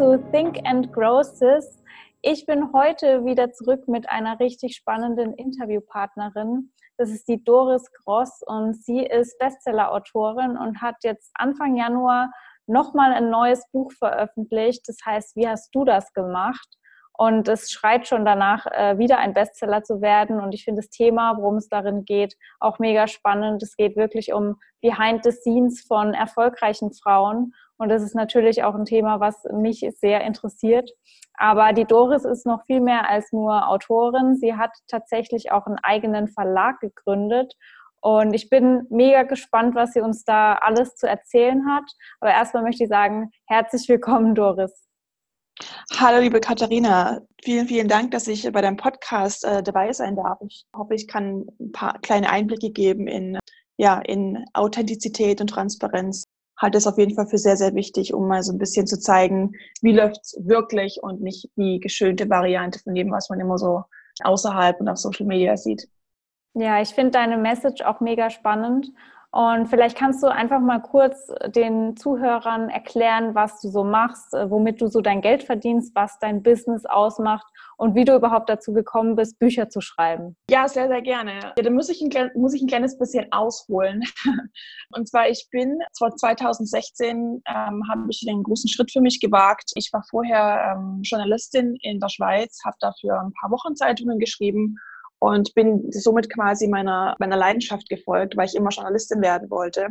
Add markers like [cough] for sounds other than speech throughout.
zu Think and Grow Sis. Ich bin heute wieder zurück mit einer richtig spannenden Interviewpartnerin. Das ist die Doris Gross und sie ist Bestseller-Autorin und hat jetzt Anfang Januar nochmal ein neues Buch veröffentlicht. Das heißt, wie hast du das gemacht? Und es schreit schon danach, äh, wieder ein Bestseller zu werden. Und ich finde das Thema, worum es darin geht, auch mega spannend. Es geht wirklich um Behind the Scenes von erfolgreichen Frauen. Und das ist natürlich auch ein Thema, was mich sehr interessiert. Aber die Doris ist noch viel mehr als nur Autorin. Sie hat tatsächlich auch einen eigenen Verlag gegründet. Und ich bin mega gespannt, was sie uns da alles zu erzählen hat. Aber erstmal möchte ich sagen, herzlich willkommen, Doris. Hallo, liebe Katharina. Vielen, vielen Dank, dass ich bei deinem Podcast äh, dabei sein darf. Ich hoffe, ich kann ein paar kleine Einblicke geben in, ja, in Authentizität und Transparenz. Halte es auf jeden Fall für sehr, sehr wichtig, um mal so ein bisschen zu zeigen, wie läuft es wirklich und nicht die geschönte Variante von dem, was man immer so außerhalb und auf Social Media sieht. Ja, ich finde deine Message auch mega spannend und vielleicht kannst du einfach mal kurz den Zuhörern erklären, was du so machst, äh, womit du so dein Geld verdienst, was dein Business ausmacht und wie du überhaupt dazu gekommen bist, Bücher zu schreiben. Ja, sehr, sehr gerne. Ja, da muss ich, ein, muss ich ein kleines bisschen ausholen. [laughs] Und zwar, ich bin, zwar 2016 ähm, habe ich den großen Schritt für mich gewagt. Ich war vorher ähm, Journalistin in der Schweiz, habe dafür ein paar Wochenzeitungen geschrieben und bin somit quasi meiner, meiner Leidenschaft gefolgt, weil ich immer Journalistin werden wollte.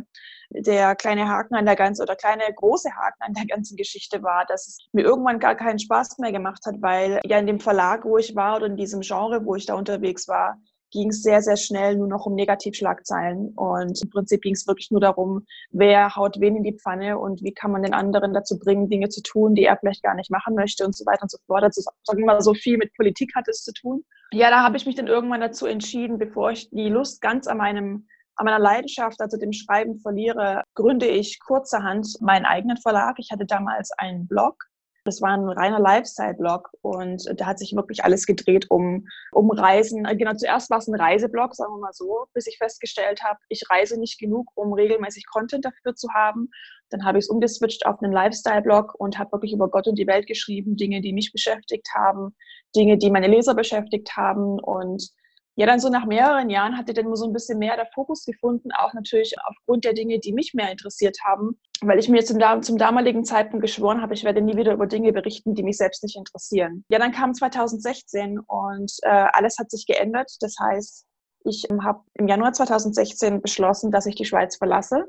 Der kleine Haken an der ganzen oder kleine große Haken an der ganzen Geschichte war, dass es mir irgendwann gar keinen Spaß mehr gemacht hat, weil ja in dem Verlag, wo ich war oder in diesem Genre, wo ich da unterwegs war, ging es sehr, sehr schnell nur noch um Negativschlagzeilen. Und im Prinzip ging es wirklich nur darum, wer haut wen in die Pfanne und wie kann man den anderen dazu bringen, Dinge zu tun, die er vielleicht gar nicht machen möchte und so weiter und so fort. Also sagen wir mal, so viel mit Politik hat es zu tun. Ja, da habe ich mich dann irgendwann dazu entschieden, bevor ich die Lust ganz an meinem an meiner Leidenschaft, also dem Schreiben verliere, gründe ich kurzerhand meinen eigenen Verlag. Ich hatte damals einen Blog das war ein reiner Lifestyle-Blog und da hat sich wirklich alles gedreht um, um Reisen. Äh, genau, zuerst war es ein Reiseblog, sagen wir mal so, bis ich festgestellt habe, ich reise nicht genug, um regelmäßig Content dafür zu haben. Dann habe ich es umgeswitcht auf einen Lifestyle-Blog und habe wirklich über Gott und die Welt geschrieben, Dinge, die mich beschäftigt haben, Dinge, die meine Leser beschäftigt haben und ja, dann so nach mehreren Jahren hatte dann so ein bisschen mehr der Fokus gefunden, auch natürlich aufgrund der Dinge, die mich mehr interessiert haben, weil ich mir zum, zum damaligen Zeitpunkt geschworen habe, ich werde nie wieder über Dinge berichten, die mich selbst nicht interessieren. Ja, dann kam 2016 und äh, alles hat sich geändert. Das heißt, ich ähm, habe im Januar 2016 beschlossen, dass ich die Schweiz verlasse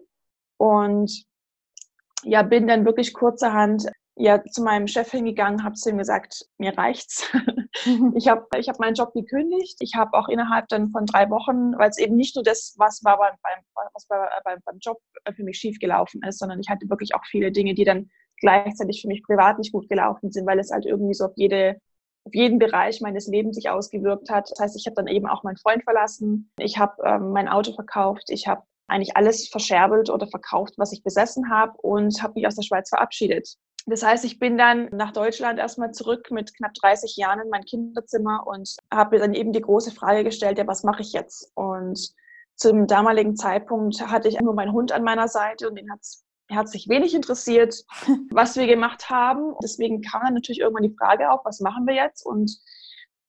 und ja, bin dann wirklich kurzerhand ja zu meinem Chef hingegangen, habe zu ihm gesagt, mir reicht's. ich habe ich hab meinen Job gekündigt. Ich habe auch innerhalb dann von drei Wochen, weil es eben nicht nur das, was war beim, beim, was bei, beim, beim Job für mich schiefgelaufen ist, sondern ich hatte wirklich auch viele Dinge, die dann gleichzeitig für mich privat nicht gut gelaufen sind, weil es halt irgendwie so auf jede auf jeden Bereich meines Lebens sich ausgewirkt hat. Das heißt, ich habe dann eben auch meinen Freund verlassen, ich habe ähm, mein Auto verkauft, ich habe eigentlich alles verscherbelt oder verkauft, was ich besessen habe und habe mich aus der Schweiz verabschiedet. Das heißt, ich bin dann nach Deutschland erstmal zurück mit knapp 30 Jahren in mein Kinderzimmer und habe mir dann eben die große Frage gestellt, ja, was mache ich jetzt? Und zum damaligen Zeitpunkt hatte ich nur meinen Hund an meiner Seite und den hat's er hat sich wenig interessiert, [laughs] was wir gemacht haben. Deswegen kam dann natürlich irgendwann die Frage auf, was machen wir jetzt? Und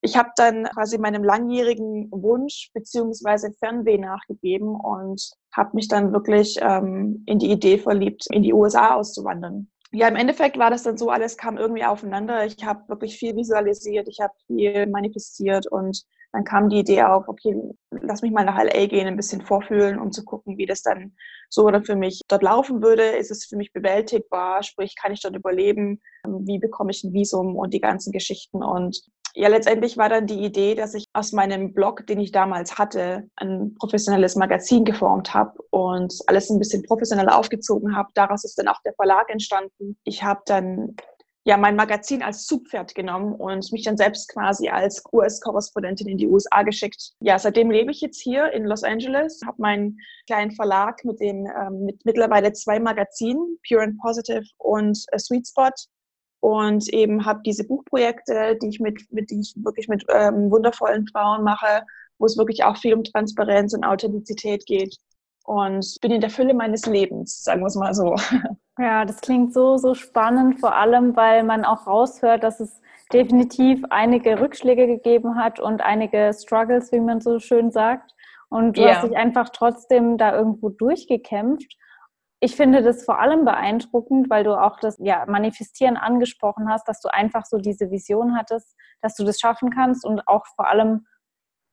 ich habe dann quasi meinem langjährigen Wunsch beziehungsweise Fernweh nachgegeben und habe mich dann wirklich ähm, in die Idee verliebt, in die USA auszuwandern ja, im Endeffekt war das dann so, alles kam irgendwie aufeinander. Ich habe wirklich viel visualisiert, ich habe viel manifestiert und dann kam die Idee auf, okay, lass mich mal nach LA gehen, ein bisschen vorfühlen, um zu gucken, wie das dann so oder für mich dort laufen würde. Ist es für mich bewältigbar? Sprich, kann ich dort überleben? Wie bekomme ich ein Visum und die ganzen Geschichten? Und ja, letztendlich war dann die Idee, dass ich aus meinem Blog, den ich damals hatte, ein professionelles Magazin geformt habe und alles ein bisschen professioneller aufgezogen habe. Daraus ist dann auch der Verlag entstanden. Ich habe dann ja mein Magazin als Zugpferd genommen und mich dann selbst quasi als US-Korrespondentin in die USA geschickt. Ja, seitdem lebe ich jetzt hier in Los Angeles, habe meinen kleinen Verlag mit den ähm, mit mittlerweile zwei Magazinen, Pure and Positive und äh, Sweet Spot und eben habe diese Buchprojekte, die ich mit, mit die ich wirklich mit ähm, wundervollen Frauen mache, wo es wirklich auch viel um Transparenz und Authentizität geht und bin in der Fülle meines Lebens, sagen wir es mal so. [laughs] Ja, das klingt so, so spannend, vor allem, weil man auch raushört, dass es definitiv einige Rückschläge gegeben hat und einige Struggles, wie man so schön sagt. Und du ja. hast dich einfach trotzdem da irgendwo durchgekämpft. Ich finde das vor allem beeindruckend, weil du auch das ja, Manifestieren angesprochen hast, dass du einfach so diese Vision hattest, dass du das schaffen kannst und auch vor allem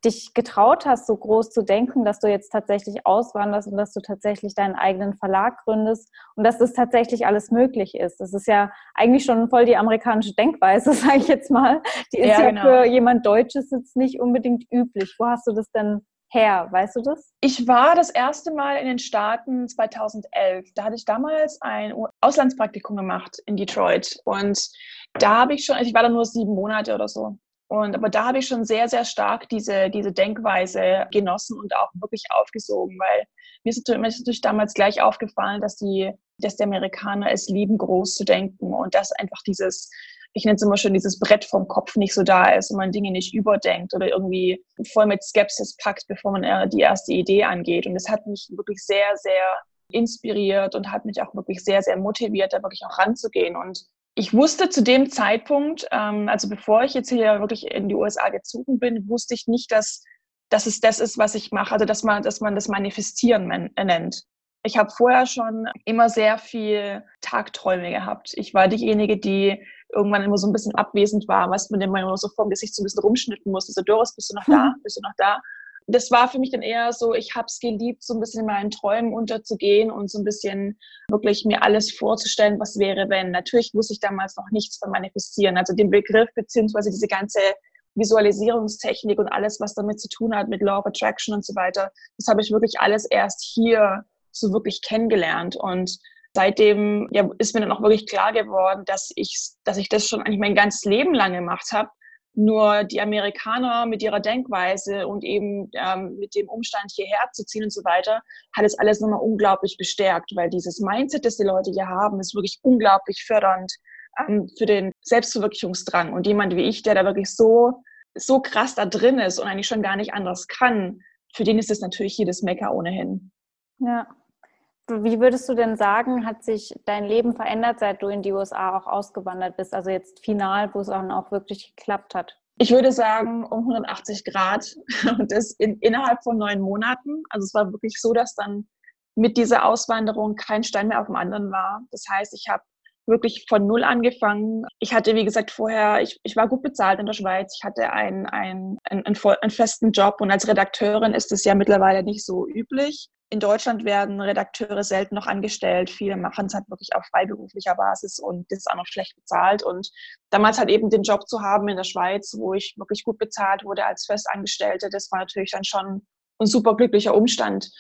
dich getraut hast, so groß zu denken, dass du jetzt tatsächlich auswanderst und dass du tatsächlich deinen eigenen Verlag gründest und dass das tatsächlich alles möglich ist. Das ist ja eigentlich schon voll die amerikanische Denkweise, [laughs] sage ich jetzt mal. Die ist ja, ja genau. für jemand Deutsches jetzt nicht unbedingt üblich. Wo hast du das denn her? Weißt du das? Ich war das erste Mal in den Staaten 2011. Da hatte ich damals ein Auslandspraktikum gemacht in Detroit und da habe ich schon, also ich war da nur sieben Monate oder so. Und aber da habe ich schon sehr, sehr stark diese, diese Denkweise genossen und auch wirklich aufgesogen, weil mir ist, natürlich damals gleich aufgefallen, dass die, dass die Amerikaner es lieben, groß zu denken und dass einfach dieses, ich nenne es immer schon, dieses Brett vom Kopf nicht so da ist und man Dinge nicht überdenkt oder irgendwie voll mit Skepsis packt, bevor man die erste Idee angeht. Und das hat mich wirklich sehr, sehr inspiriert und hat mich auch wirklich sehr, sehr motiviert, da wirklich auch ranzugehen und ich wusste zu dem Zeitpunkt, ähm, also bevor ich jetzt hier wirklich in die USA gezogen bin, wusste ich nicht, dass, dass es das ist, was ich mache, also dass man, dass man das Manifestieren äh, nennt. Ich habe vorher schon immer sehr viel Tagträume gehabt. Ich war diejenige, die irgendwann immer so ein bisschen abwesend war, was man immer so vor dem Gesicht so ein bisschen rumschnitten musste. So, Doris, bist du noch da? [laughs] Bist du noch da? das war für mich dann eher so, ich habe es geliebt, so ein bisschen in meinen Träumen unterzugehen und so ein bisschen wirklich mir alles vorzustellen, was wäre, wenn. Natürlich wusste ich damals noch nichts von Manifestieren. Also den Begriff beziehungsweise diese ganze Visualisierungstechnik und alles, was damit zu tun hat mit Law of Attraction und so weiter, das habe ich wirklich alles erst hier so wirklich kennengelernt. Und seitdem ja, ist mir dann auch wirklich klar geworden, dass ich, dass ich das schon eigentlich mein ganzes Leben lang gemacht habe nur die Amerikaner mit ihrer Denkweise und eben ähm, mit dem Umstand hierher zu ziehen und so weiter, hat es alles nochmal unglaublich bestärkt, weil dieses Mindset, das die Leute hier haben, ist wirklich unglaublich fördernd ähm, für den Selbstverwirklichungsdrang. Und jemand wie ich, der da wirklich so, so krass da drin ist und eigentlich schon gar nicht anders kann, für den ist es natürlich jedes Mecker ohnehin. Ja, wie würdest du denn sagen, hat sich dein Leben verändert, seit du in die USA auch ausgewandert bist? Also jetzt final, wo es dann auch wirklich geklappt hat? Ich würde sagen, um 180 Grad [laughs] und das in, innerhalb von neun Monaten. Also es war wirklich so, dass dann mit dieser Auswanderung kein Stein mehr auf dem anderen war. Das heißt, ich habe wirklich von null angefangen. Ich hatte, wie gesagt, vorher, ich, ich war gut bezahlt in der Schweiz. Ich hatte einen, einen, einen, einen festen Job und als Redakteurin ist es ja mittlerweile nicht so üblich in Deutschland werden Redakteure selten noch angestellt. Viele machen es halt wirklich auf freiberuflicher Basis und das ist auch noch schlecht bezahlt. Und damals halt eben den Job zu haben in der Schweiz, wo ich wirklich gut bezahlt wurde als Festangestellte, das war natürlich dann schon ein super glücklicher Umstand.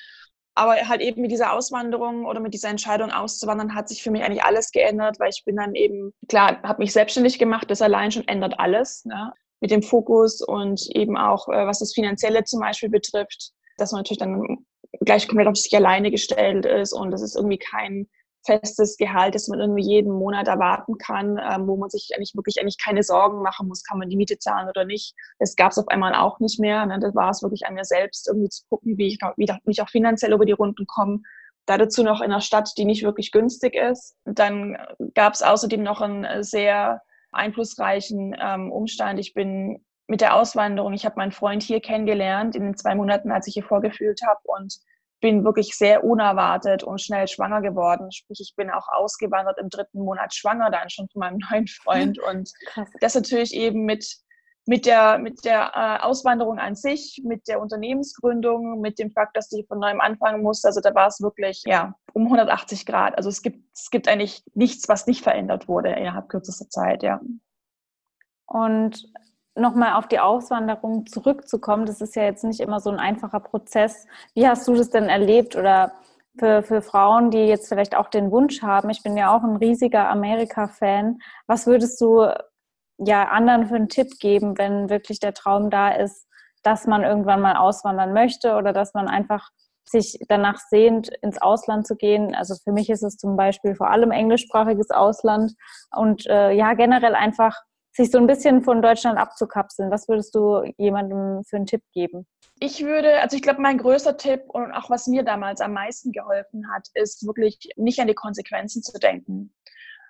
Aber halt eben mit dieser Auswanderung oder mit dieser Entscheidung auszuwandern hat sich für mich eigentlich alles geändert, weil ich bin dann eben, klar, habe mich selbstständig gemacht, das allein schon ändert alles. Ne? Mit dem Fokus und eben auch, äh, was das Finanzielle zum Beispiel betrifft, dass man natürlich dann gleich komplett auf sich alleine gestellt ist und das ist irgendwie kein festes Gehalt, das man irgendwie jeden Monat erwarten kann, ähm, wo man sich eigentlich wirklich eigentlich keine Sorgen machen muss, kann man die Miete zahlen oder nicht. Das gab es auf einmal auch nicht mehr. Ne? Das war es wirklich an mir selbst, irgendwie zu gucken, wie ich, wie ich auch finanziell über die Runden komme. Da dazu noch in einer Stadt, die nicht wirklich günstig ist. Dann gab es außerdem noch einen sehr einflussreichen ähm, Umstand. Ich bin mit der Auswanderung. Ich habe meinen Freund hier kennengelernt in den zwei Monaten, als ich hier vorgefühlt habe und bin wirklich sehr unerwartet und schnell schwanger geworden. Sprich, ich bin auch ausgewandert im dritten Monat schwanger dann schon von meinem [laughs] neuen Freund [laughs] und das natürlich eben mit mit der, mit der äh, Auswanderung an sich, mit der Unternehmensgründung, mit dem Fakt, dass ich von neuem anfangen musste. Also da war es wirklich ja um 180 Grad. Also es gibt, es gibt eigentlich nichts, was nicht verändert wurde innerhalb kürzester Zeit, ja. Und nochmal auf die Auswanderung zurückzukommen, das ist ja jetzt nicht immer so ein einfacher Prozess. Wie hast du das denn erlebt oder für, für Frauen, die jetzt vielleicht auch den Wunsch haben? Ich bin ja auch ein riesiger Amerika-Fan. Was würdest du ja anderen für einen Tipp geben, wenn wirklich der Traum da ist, dass man irgendwann mal auswandern möchte oder dass man einfach sich danach sehnt, ins Ausland zu gehen. Also für mich ist es zum Beispiel vor allem englischsprachiges Ausland und äh, ja generell einfach sich so ein bisschen von Deutschland abzukapseln? Was würdest du jemandem für einen Tipp geben? Ich würde, also ich glaube, mein größter Tipp und auch was mir damals am meisten geholfen hat, ist wirklich nicht an die Konsequenzen zu denken.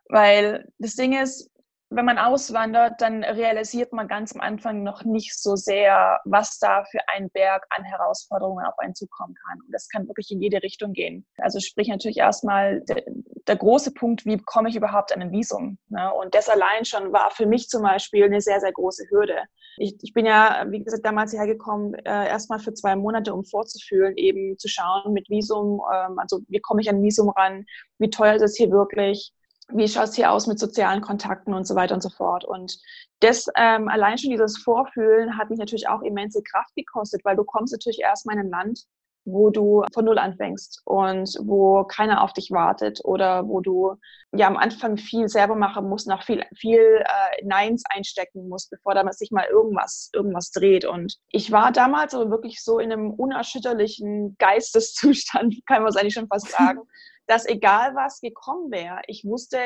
Weil das Ding ist, wenn man auswandert, dann realisiert man ganz am Anfang noch nicht so sehr, was da für ein Berg an Herausforderungen auf einen zukommen kann. Und das kann wirklich in jede Richtung gehen. Also sprich natürlich erstmal der, der große Punkt, wie komme ich überhaupt an ein Visum? Ne? Und das allein schon war für mich zum Beispiel eine sehr, sehr große Hürde. Ich, ich bin ja, wie gesagt, damals hierher gekommen, äh, erstmal für zwei Monate, um vorzufühlen, eben zu schauen mit Visum, ähm, also wie komme ich an Visum ran, wie teuer ist es hier wirklich, wie schaut es hier aus mit sozialen Kontakten und so weiter und so fort. Und das ähm, allein schon dieses Vorfühlen hat mich natürlich auch immense Kraft gekostet, weil du kommst natürlich erstmal in ein Land, wo du von Null anfängst und wo keiner auf dich wartet oder wo du ja am Anfang viel selber machen musst, noch viel, viel äh, Neins einstecken musst, bevor da sich mal irgendwas, irgendwas dreht. Und ich war damals aber wirklich so in einem unerschütterlichen Geisteszustand, [laughs] kann man es eigentlich schon fast sagen, [laughs] dass egal was gekommen wäre, ich wusste,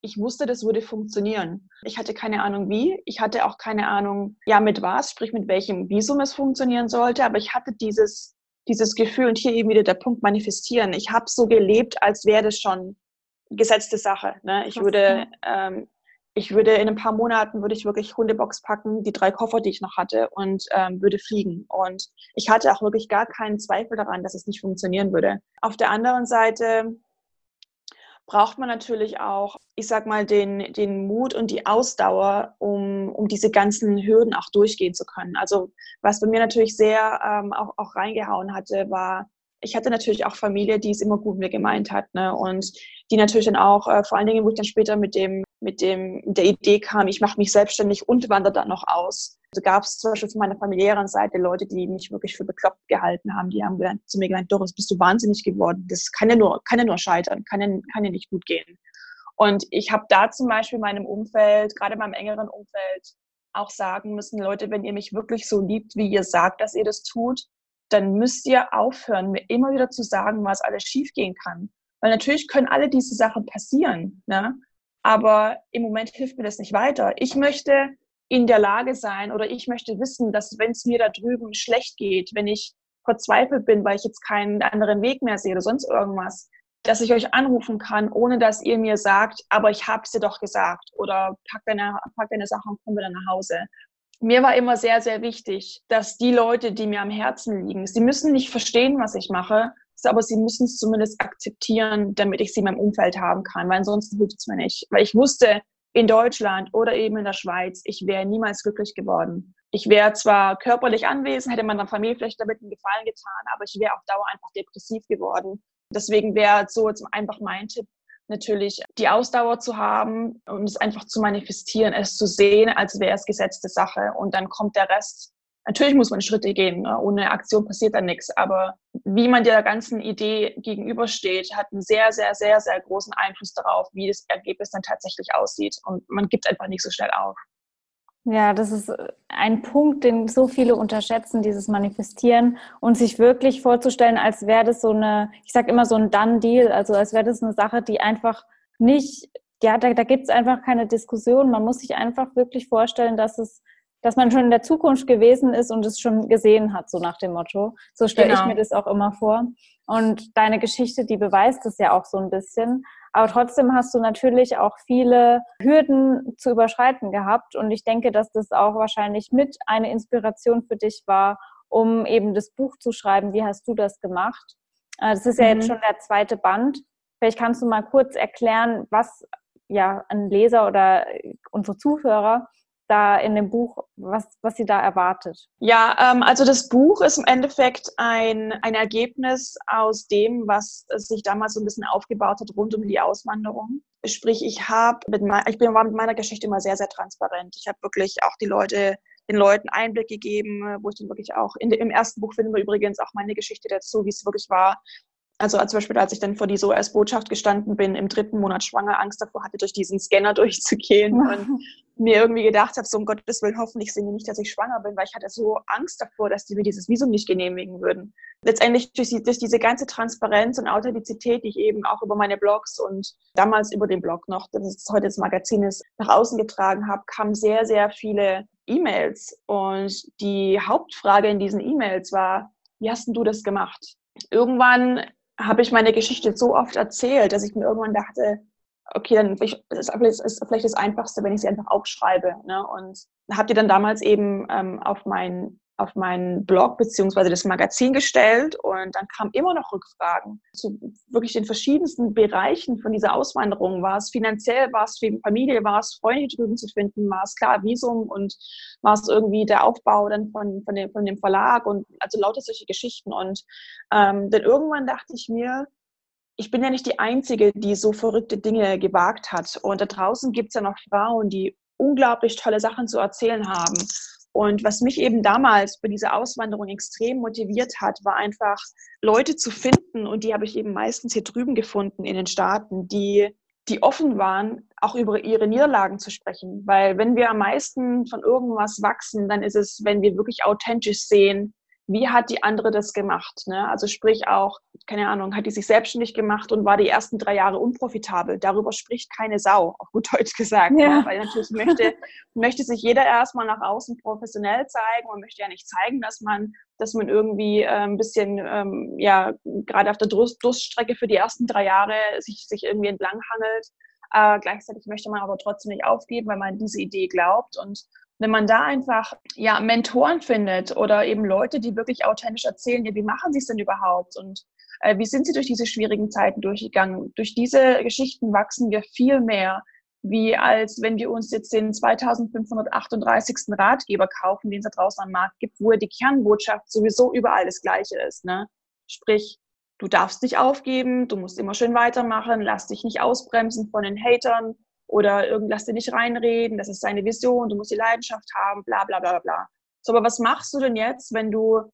ich wusste, das würde funktionieren. Ich hatte keine Ahnung wie, ich hatte auch keine Ahnung, ja, mit was, sprich mit welchem Visum es funktionieren sollte, aber ich hatte dieses, dieses Gefühl und hier eben wieder der Punkt manifestieren. Ich habe so gelebt, als wäre das schon gesetzte Sache. Ne? Ich würde ähm, ich würde in ein paar Monaten würde ich wirklich Hundebox packen, die drei Koffer, die ich noch hatte und ähm, würde fliegen. Und ich hatte auch wirklich gar keinen Zweifel daran, dass es nicht funktionieren würde. Auf der anderen Seite braucht man natürlich auch, ich sag mal, den, den Mut und die Ausdauer, um, um diese ganzen Hürden auch durchgehen zu können. Also was bei mir natürlich sehr ähm, auch, auch reingehauen hatte, war, ich hatte natürlich auch Familie, die es immer gut mit mir gemeint hat. Ne? Und die natürlich dann auch, äh, vor allen Dingen, wo ich dann später mit dem, mit dem, der Idee kam, ich mache mich selbstständig und wandere dann noch aus. Also gab es zum Beispiel von meiner familiären Seite Leute, die mich wirklich für bekloppt gehalten haben. Die haben gesagt, zu mir gesagt, Doris, bist du wahnsinnig geworden. Das kann ja nur, kann ja nur scheitern, kann ja, kann ja nicht gut gehen. Und ich habe da zum Beispiel meinem Umfeld, gerade meinem engeren Umfeld, auch sagen müssen, Leute, wenn ihr mich wirklich so liebt, wie ihr sagt, dass ihr das tut, dann müsst ihr aufhören, mir immer wieder zu sagen, was alles schiefgehen kann. Weil natürlich können alle diese Sachen passieren, ne? Aber im Moment hilft mir das nicht weiter. Ich möchte in der Lage sein oder ich möchte wissen, dass wenn es mir da drüben schlecht geht, wenn ich verzweifelt bin, weil ich jetzt keinen anderen Weg mehr sehe oder sonst irgendwas, dass ich euch anrufen kann, ohne dass ihr mir sagt, aber ich habe es dir doch gesagt oder pack deine, pack deine Sachen und komm wieder nach Hause mir war immer sehr, sehr wichtig, dass die Leute, die mir am Herzen liegen, sie müssen nicht verstehen, was ich mache, aber sie müssen es zumindest akzeptieren, damit ich sie in meinem Umfeld haben kann, weil ansonsten hilft es mir nicht. Weil ich wusste, in Deutschland oder eben in der Schweiz, ich wäre niemals glücklich geworden. Ich wäre zwar körperlich anwesend, hätte meiner Familie vielleicht damit einen Gefallen getan, aber ich wäre auf Dauer einfach depressiv geworden. Deswegen wäre so jetzt einfach mein Tipp, natürlich die Ausdauer zu haben und es einfach zu manifestieren, es zu sehen, als wäre es gesetzte Sache und dann kommt der Rest. Natürlich muss man Schritte gehen, ne? ohne Aktion passiert dann nichts, aber wie man der ganzen Idee gegenübersteht, hat einen sehr, sehr, sehr, sehr großen Einfluss darauf, wie das Ergebnis dann tatsächlich aussieht und man gibt einfach nicht so schnell auf. Ja, das ist ein Punkt, den so viele unterschätzen, dieses Manifestieren und sich wirklich vorzustellen, als wäre das so eine, ich sage immer so ein Done-Deal, also als wäre das eine Sache, die einfach nicht, ja, da, da gibt es einfach keine Diskussion. Man muss sich einfach wirklich vorstellen, dass es, dass man schon in der Zukunft gewesen ist und es schon gesehen hat, so nach dem Motto. So stelle genau. ich mir das auch immer vor. Und deine Geschichte, die beweist es ja auch so ein bisschen. Aber trotzdem hast du natürlich auch viele Hürden zu überschreiten gehabt. Und ich denke, dass das auch wahrscheinlich mit eine Inspiration für dich war, um eben das Buch zu schreiben. Wie hast du das gemacht? Äh, das ist ja mhm. jetzt schon der zweite Band. Vielleicht kannst du mal kurz erklären, was ja ein Leser oder unsere Zuhörer da in dem Buch, was, was sie da erwartet? Ja, ähm, also das Buch ist im Endeffekt ein, ein Ergebnis aus dem, was sich damals so ein bisschen aufgebaut hat rund um die Auswanderung. Sprich, ich habe ich bin war mit meiner Geschichte immer sehr, sehr transparent. Ich habe wirklich auch die Leute den Leuten Einblick gegeben, wo ich dann wirklich auch, in, im ersten Buch finden wir übrigens auch meine Geschichte dazu, wie es wirklich war, also zum Beispiel, als ich dann vor die SOS-Botschaft gestanden bin, im dritten Monat schwanger, Angst davor hatte, durch diesen Scanner [laughs] durchzugehen und mir irgendwie gedacht habe, so um Gottes Willen, hoffentlich sehen die nicht, dass ich schwanger bin, weil ich hatte so Angst davor, dass die mir dieses Visum nicht genehmigen würden. Letztendlich durch, die, durch diese ganze Transparenz und Authentizität, die ich eben auch über meine Blogs und damals über den Blog noch, das ist heute das Magazin ist, nach außen getragen habe, kamen sehr, sehr viele E-Mails. Und die Hauptfrage in diesen E-Mails war, wie hast denn du das gemacht? Irgendwann habe ich meine Geschichte so oft erzählt, dass ich mir irgendwann dachte, okay, dann ist es vielleicht das Einfachste, wenn ich sie einfach aufschreibe. Ne? Und habt ihr dann damals eben ähm, auf mein auf meinen Blog beziehungsweise das Magazin gestellt und dann kamen immer noch Rückfragen zu wirklich den verschiedensten Bereichen von dieser Auswanderung. War es finanziell, war es für Familie, war es Freunde drüben zu finden, war es klar Visum und war es irgendwie der Aufbau dann von, von, dem, von dem Verlag und also lauter solche Geschichten. Und ähm, dann irgendwann dachte ich mir, ich bin ja nicht die Einzige, die so verrückte Dinge gewagt hat. Und da draußen gibt es ja noch Frauen, die unglaublich tolle Sachen zu erzählen haben. Und was mich eben damals bei dieser Auswanderung extrem motiviert hat, war einfach Leute zu finden, und die habe ich eben meistens hier drüben gefunden in den Staaten, die, die offen waren, auch über ihre Niederlagen zu sprechen. Weil wenn wir am meisten von irgendwas wachsen, dann ist es, wenn wir wirklich authentisch sehen, wie hat die andere das gemacht? Ne? Also sprich auch, keine Ahnung, hat die sich selbstständig gemacht und war die ersten drei Jahre unprofitabel. Darüber spricht keine Sau, auf gut Deutsch gesagt. Ne? Ja. Weil natürlich möchte, möchte sich jeder erstmal nach außen professionell zeigen. Man möchte ja nicht zeigen, dass man, dass man irgendwie äh, ein bisschen, ähm, ja, gerade auf der Durst Durststrecke für die ersten drei Jahre sich, sich irgendwie entlanghangelt. Äh, gleichzeitig möchte man aber trotzdem nicht aufgeben, weil man an diese Idee glaubt und wenn man da einfach ja Mentoren findet oder eben Leute, die wirklich authentisch erzählen, ja, wie machen sie es denn überhaupt und wie sind sie durch diese schwierigen Zeiten durchgegangen? Durch diese Geschichten wachsen wir viel mehr, wie als wenn wir uns jetzt den 2538. Ratgeber kaufen, den es da draußen am Markt gibt, wo die Kernbotschaft sowieso überall das Gleiche ist. Ne? Sprich, du darfst nicht aufgeben, du musst immer schön weitermachen, lass dich nicht ausbremsen von den Hatern, oder irgend, lass dir nicht reinreden, das ist deine Vision, du musst die Leidenschaft haben, bla bla bla bla. So, aber was machst du denn jetzt, wenn du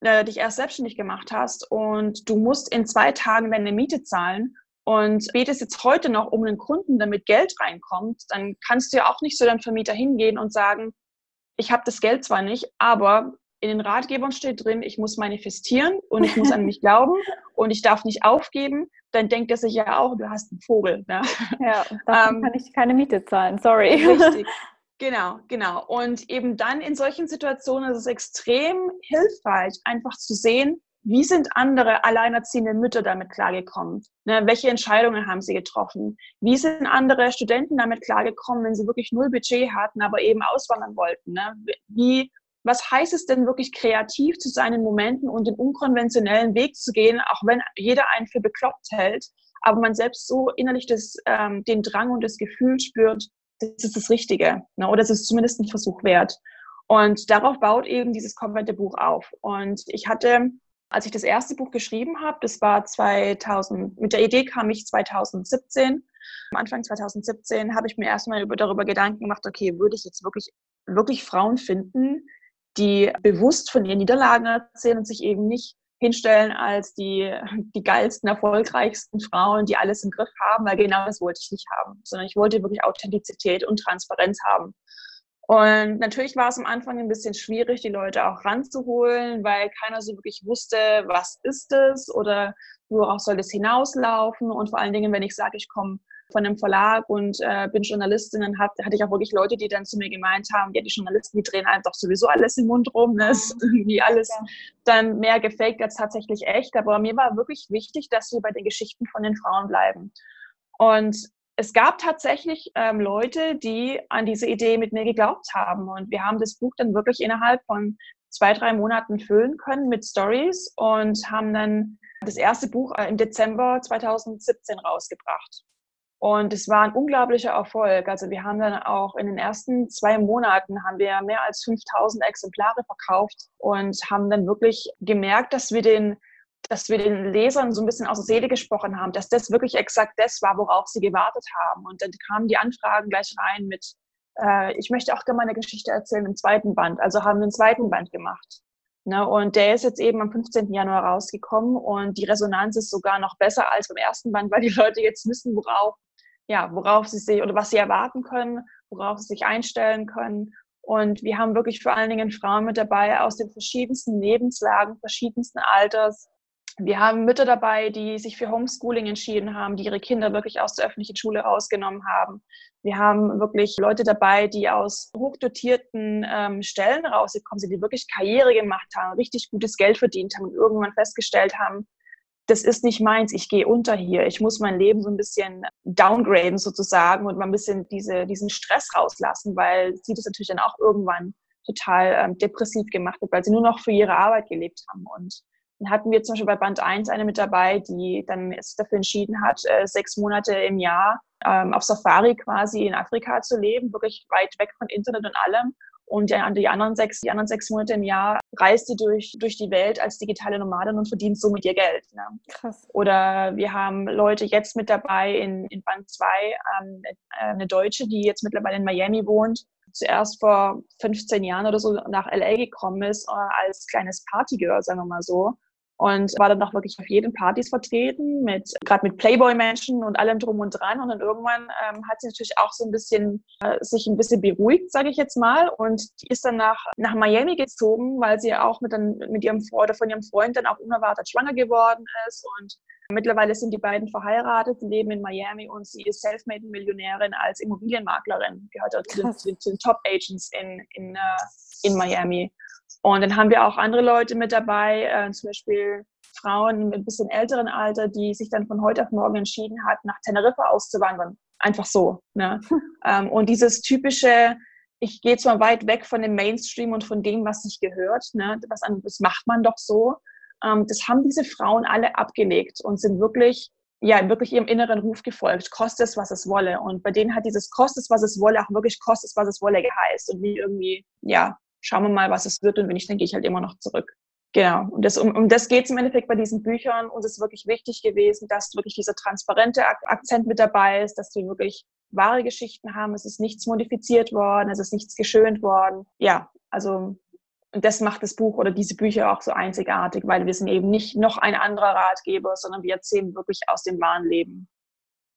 äh, dich erst selbstständig gemacht hast und du musst in zwei Tagen deine Miete zahlen und betest jetzt heute noch um einen Kunden, damit Geld reinkommt, dann kannst du ja auch nicht zu deinem Vermieter hingehen und sagen, ich habe das Geld zwar nicht, aber in den Ratgebern steht drin, ich muss manifestieren und ich muss an [laughs] mich glauben und ich darf nicht aufgeben, dann denkt er sich ja auch, du hast einen Vogel. Ne? Ja, dann ähm, kann ich keine Miete zahlen, sorry. Richtig. [laughs] Genau, genau. Und eben dann in solchen Situationen ist es extrem hilfreich, einfach zu sehen, wie sind andere alleinerziehende Mütter damit klargekommen? Ne, welche Entscheidungen haben sie getroffen? Wie sind andere Studenten damit klargekommen, wenn sie wirklich null Budget hatten, aber eben auswandern wollten? Ne? Wie was heißt es denn wirklich kreativ zu sein in Momenten und den unkonventionellen Weg zu gehen, auch wenn jeder einen für bekloppt hält, aber man selbst so innerlich das, ähm, den Drang und das Gefühl spürt, das ist das Richtige ne? oder es ist zumindest ein Versuch wert. Und darauf baut eben dieses komplette Buch auf. Und ich hatte, als ich das erste Buch geschrieben habe, das war 2000, mit der Idee kam ich 2017. Am Anfang 2017 habe ich mir erstmal über, darüber Gedanken gemacht, okay, würde ich jetzt wirklich, wirklich Frauen finden, die bewusst von ihren Niederlagen erzählen und sich eben nicht hinstellen als die, die geilsten, erfolgreichsten Frauen, die alles im Griff haben, weil genau das wollte ich nicht haben, sondern ich wollte wirklich Authentizität und Transparenz haben. Und natürlich war es am Anfang ein bisschen schwierig, die Leute auch ranzuholen, weil keiner so wirklich wusste, was ist es oder worauf soll es hinauslaufen. Und vor allen Dingen, wenn ich sage, ich komme von einem Verlag und äh, bin Journalistin, dann hat, hatte ich auch wirklich Leute, die dann zu mir gemeint haben, ja, die Journalisten, die drehen einfach sowieso alles im Mund rum, ne? ist irgendwie alles dann mehr gefaked als tatsächlich echt. Aber mir war wirklich wichtig, dass wir bei den Geschichten von den Frauen bleiben. Und es gab tatsächlich ähm, Leute, die an diese Idee mit mir geglaubt haben. Und wir haben das Buch dann wirklich innerhalb von zwei, drei Monaten füllen können mit Stories und haben dann das erste Buch äh, im Dezember 2017 rausgebracht. Und es war ein unglaublicher Erfolg. Also wir haben dann auch in den ersten zwei Monaten haben wir mehr als 5000 Exemplare verkauft und haben dann wirklich gemerkt, dass wir den dass wir den Lesern so ein bisschen aus der Seele gesprochen haben, dass das wirklich exakt das war, worauf sie gewartet haben. Und dann kamen die Anfragen gleich rein mit, äh, ich möchte auch gerne meine Geschichte erzählen im zweiten Band. Also haben wir einen zweiten Band gemacht. Ne, und der ist jetzt eben am 15. Januar rausgekommen und die Resonanz ist sogar noch besser als beim ersten Band, weil die Leute jetzt wissen, worauf ja, worauf sie sich oder was sie erwarten können worauf sie sich einstellen können. Und wir haben wirklich vor allen Dingen Frauen mit dabei aus den verschiedensten Lebenslagen, verschiedensten Alters, wir haben Mütter dabei, die sich für Homeschooling entschieden haben, die ihre Kinder wirklich aus der öffentlichen Schule rausgenommen haben. Wir haben wirklich Leute dabei, die aus hochdotierten ähm, Stellen rausgekommen sind, die wirklich Karriere gemacht haben, richtig gutes Geld verdient haben und irgendwann festgestellt haben, das ist nicht meins, ich gehe unter hier. Ich muss mein Leben so ein bisschen downgraden sozusagen und mal ein bisschen diese, diesen Stress rauslassen, weil sie das natürlich dann auch irgendwann total ähm, depressiv gemacht hat, weil sie nur noch für ihre Arbeit gelebt haben. Und dann hatten wir zum Beispiel bei Band 1 eine mit dabei, die dann es dafür entschieden hat, äh, sechs Monate im Jahr ähm, auf Safari quasi in Afrika zu leben, wirklich weit weg von Internet und allem. Und die, die, anderen sechs, die anderen sechs Monate im Jahr reist sie durch, durch die Welt als digitale Nomadin und verdient somit ihr Geld. Ne? Krass. Oder wir haben Leute jetzt mit dabei in, in Band 2, ähm, eine Deutsche, die jetzt mittlerweile in Miami wohnt, zuerst vor 15 Jahren oder so nach LA gekommen ist, äh, als kleines Partygirl, sagen wir mal so und war dann auch wirklich auf jeden Partys vertreten, mit gerade mit Playboy-Menschen und allem drum und dran. Und dann irgendwann ähm, hat sie natürlich auch so ein bisschen äh, sich ein bisschen beruhigt, sage ich jetzt mal. Und die ist dann nach, nach Miami gezogen, weil sie auch mit, dann, mit ihrem oder von ihrem Freund dann auch unerwartet schwanger geworden ist. Und mittlerweile sind die beiden verheiratet, leben in Miami und sie ist Selfmade-Millionärin als Immobilienmaklerin, gehört den, zu den Top-Agents in, in, uh, in Miami. Und dann haben wir auch andere Leute mit dabei, äh, zum Beispiel Frauen mit ein bisschen älteren Alter, die sich dann von heute auf morgen entschieden hat, nach Teneriffa auszuwandern. Einfach so. Ne? [laughs] ähm, und dieses typische, ich gehe zwar weit weg von dem Mainstream und von dem, was sich gehört, ne? was das macht man doch so. Ähm, das haben diese Frauen alle abgelegt und sind wirklich ja, wirklich ihrem inneren Ruf gefolgt, kostet es, was es wolle. Und bei denen hat dieses kostet es, was es wolle, auch wirklich kostet es, was es wolle geheißt und nie irgendwie, ja, schauen wir mal, was es wird. Und wenn nicht, dann gehe ich halt immer noch zurück. Genau. Und das, um, um das geht es im Endeffekt bei diesen Büchern. Uns ist wirklich wichtig gewesen, dass wirklich dieser transparente Akzent mit dabei ist, dass wir wirklich wahre Geschichten haben. Es ist nichts modifiziert worden, es ist nichts geschönt worden. Ja, also und das macht das Buch oder diese Bücher auch so einzigartig, weil wir sind eben nicht noch ein anderer Ratgeber, sondern wir erzählen wirklich aus dem wahren Leben.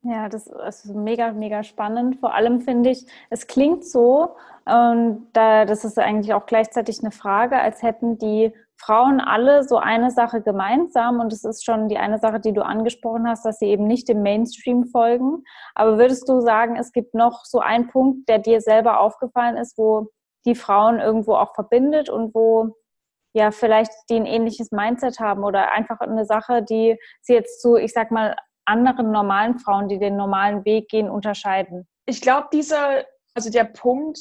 Ja, das ist mega, mega spannend. Vor allem finde ich, es klingt so, und da, das ist eigentlich auch gleichzeitig eine Frage, als hätten die Frauen alle so eine Sache gemeinsam. Und es ist schon die eine Sache, die du angesprochen hast, dass sie eben nicht dem Mainstream folgen. Aber würdest du sagen, es gibt noch so einen Punkt, der dir selber aufgefallen ist, wo die Frauen irgendwo auch verbindet und wo ja vielleicht die ein ähnliches Mindset haben oder einfach eine Sache, die sie jetzt zu, ich sag mal, anderen normalen Frauen, die den normalen Weg gehen, unterscheiden? Ich glaube, dieser, also der Punkt,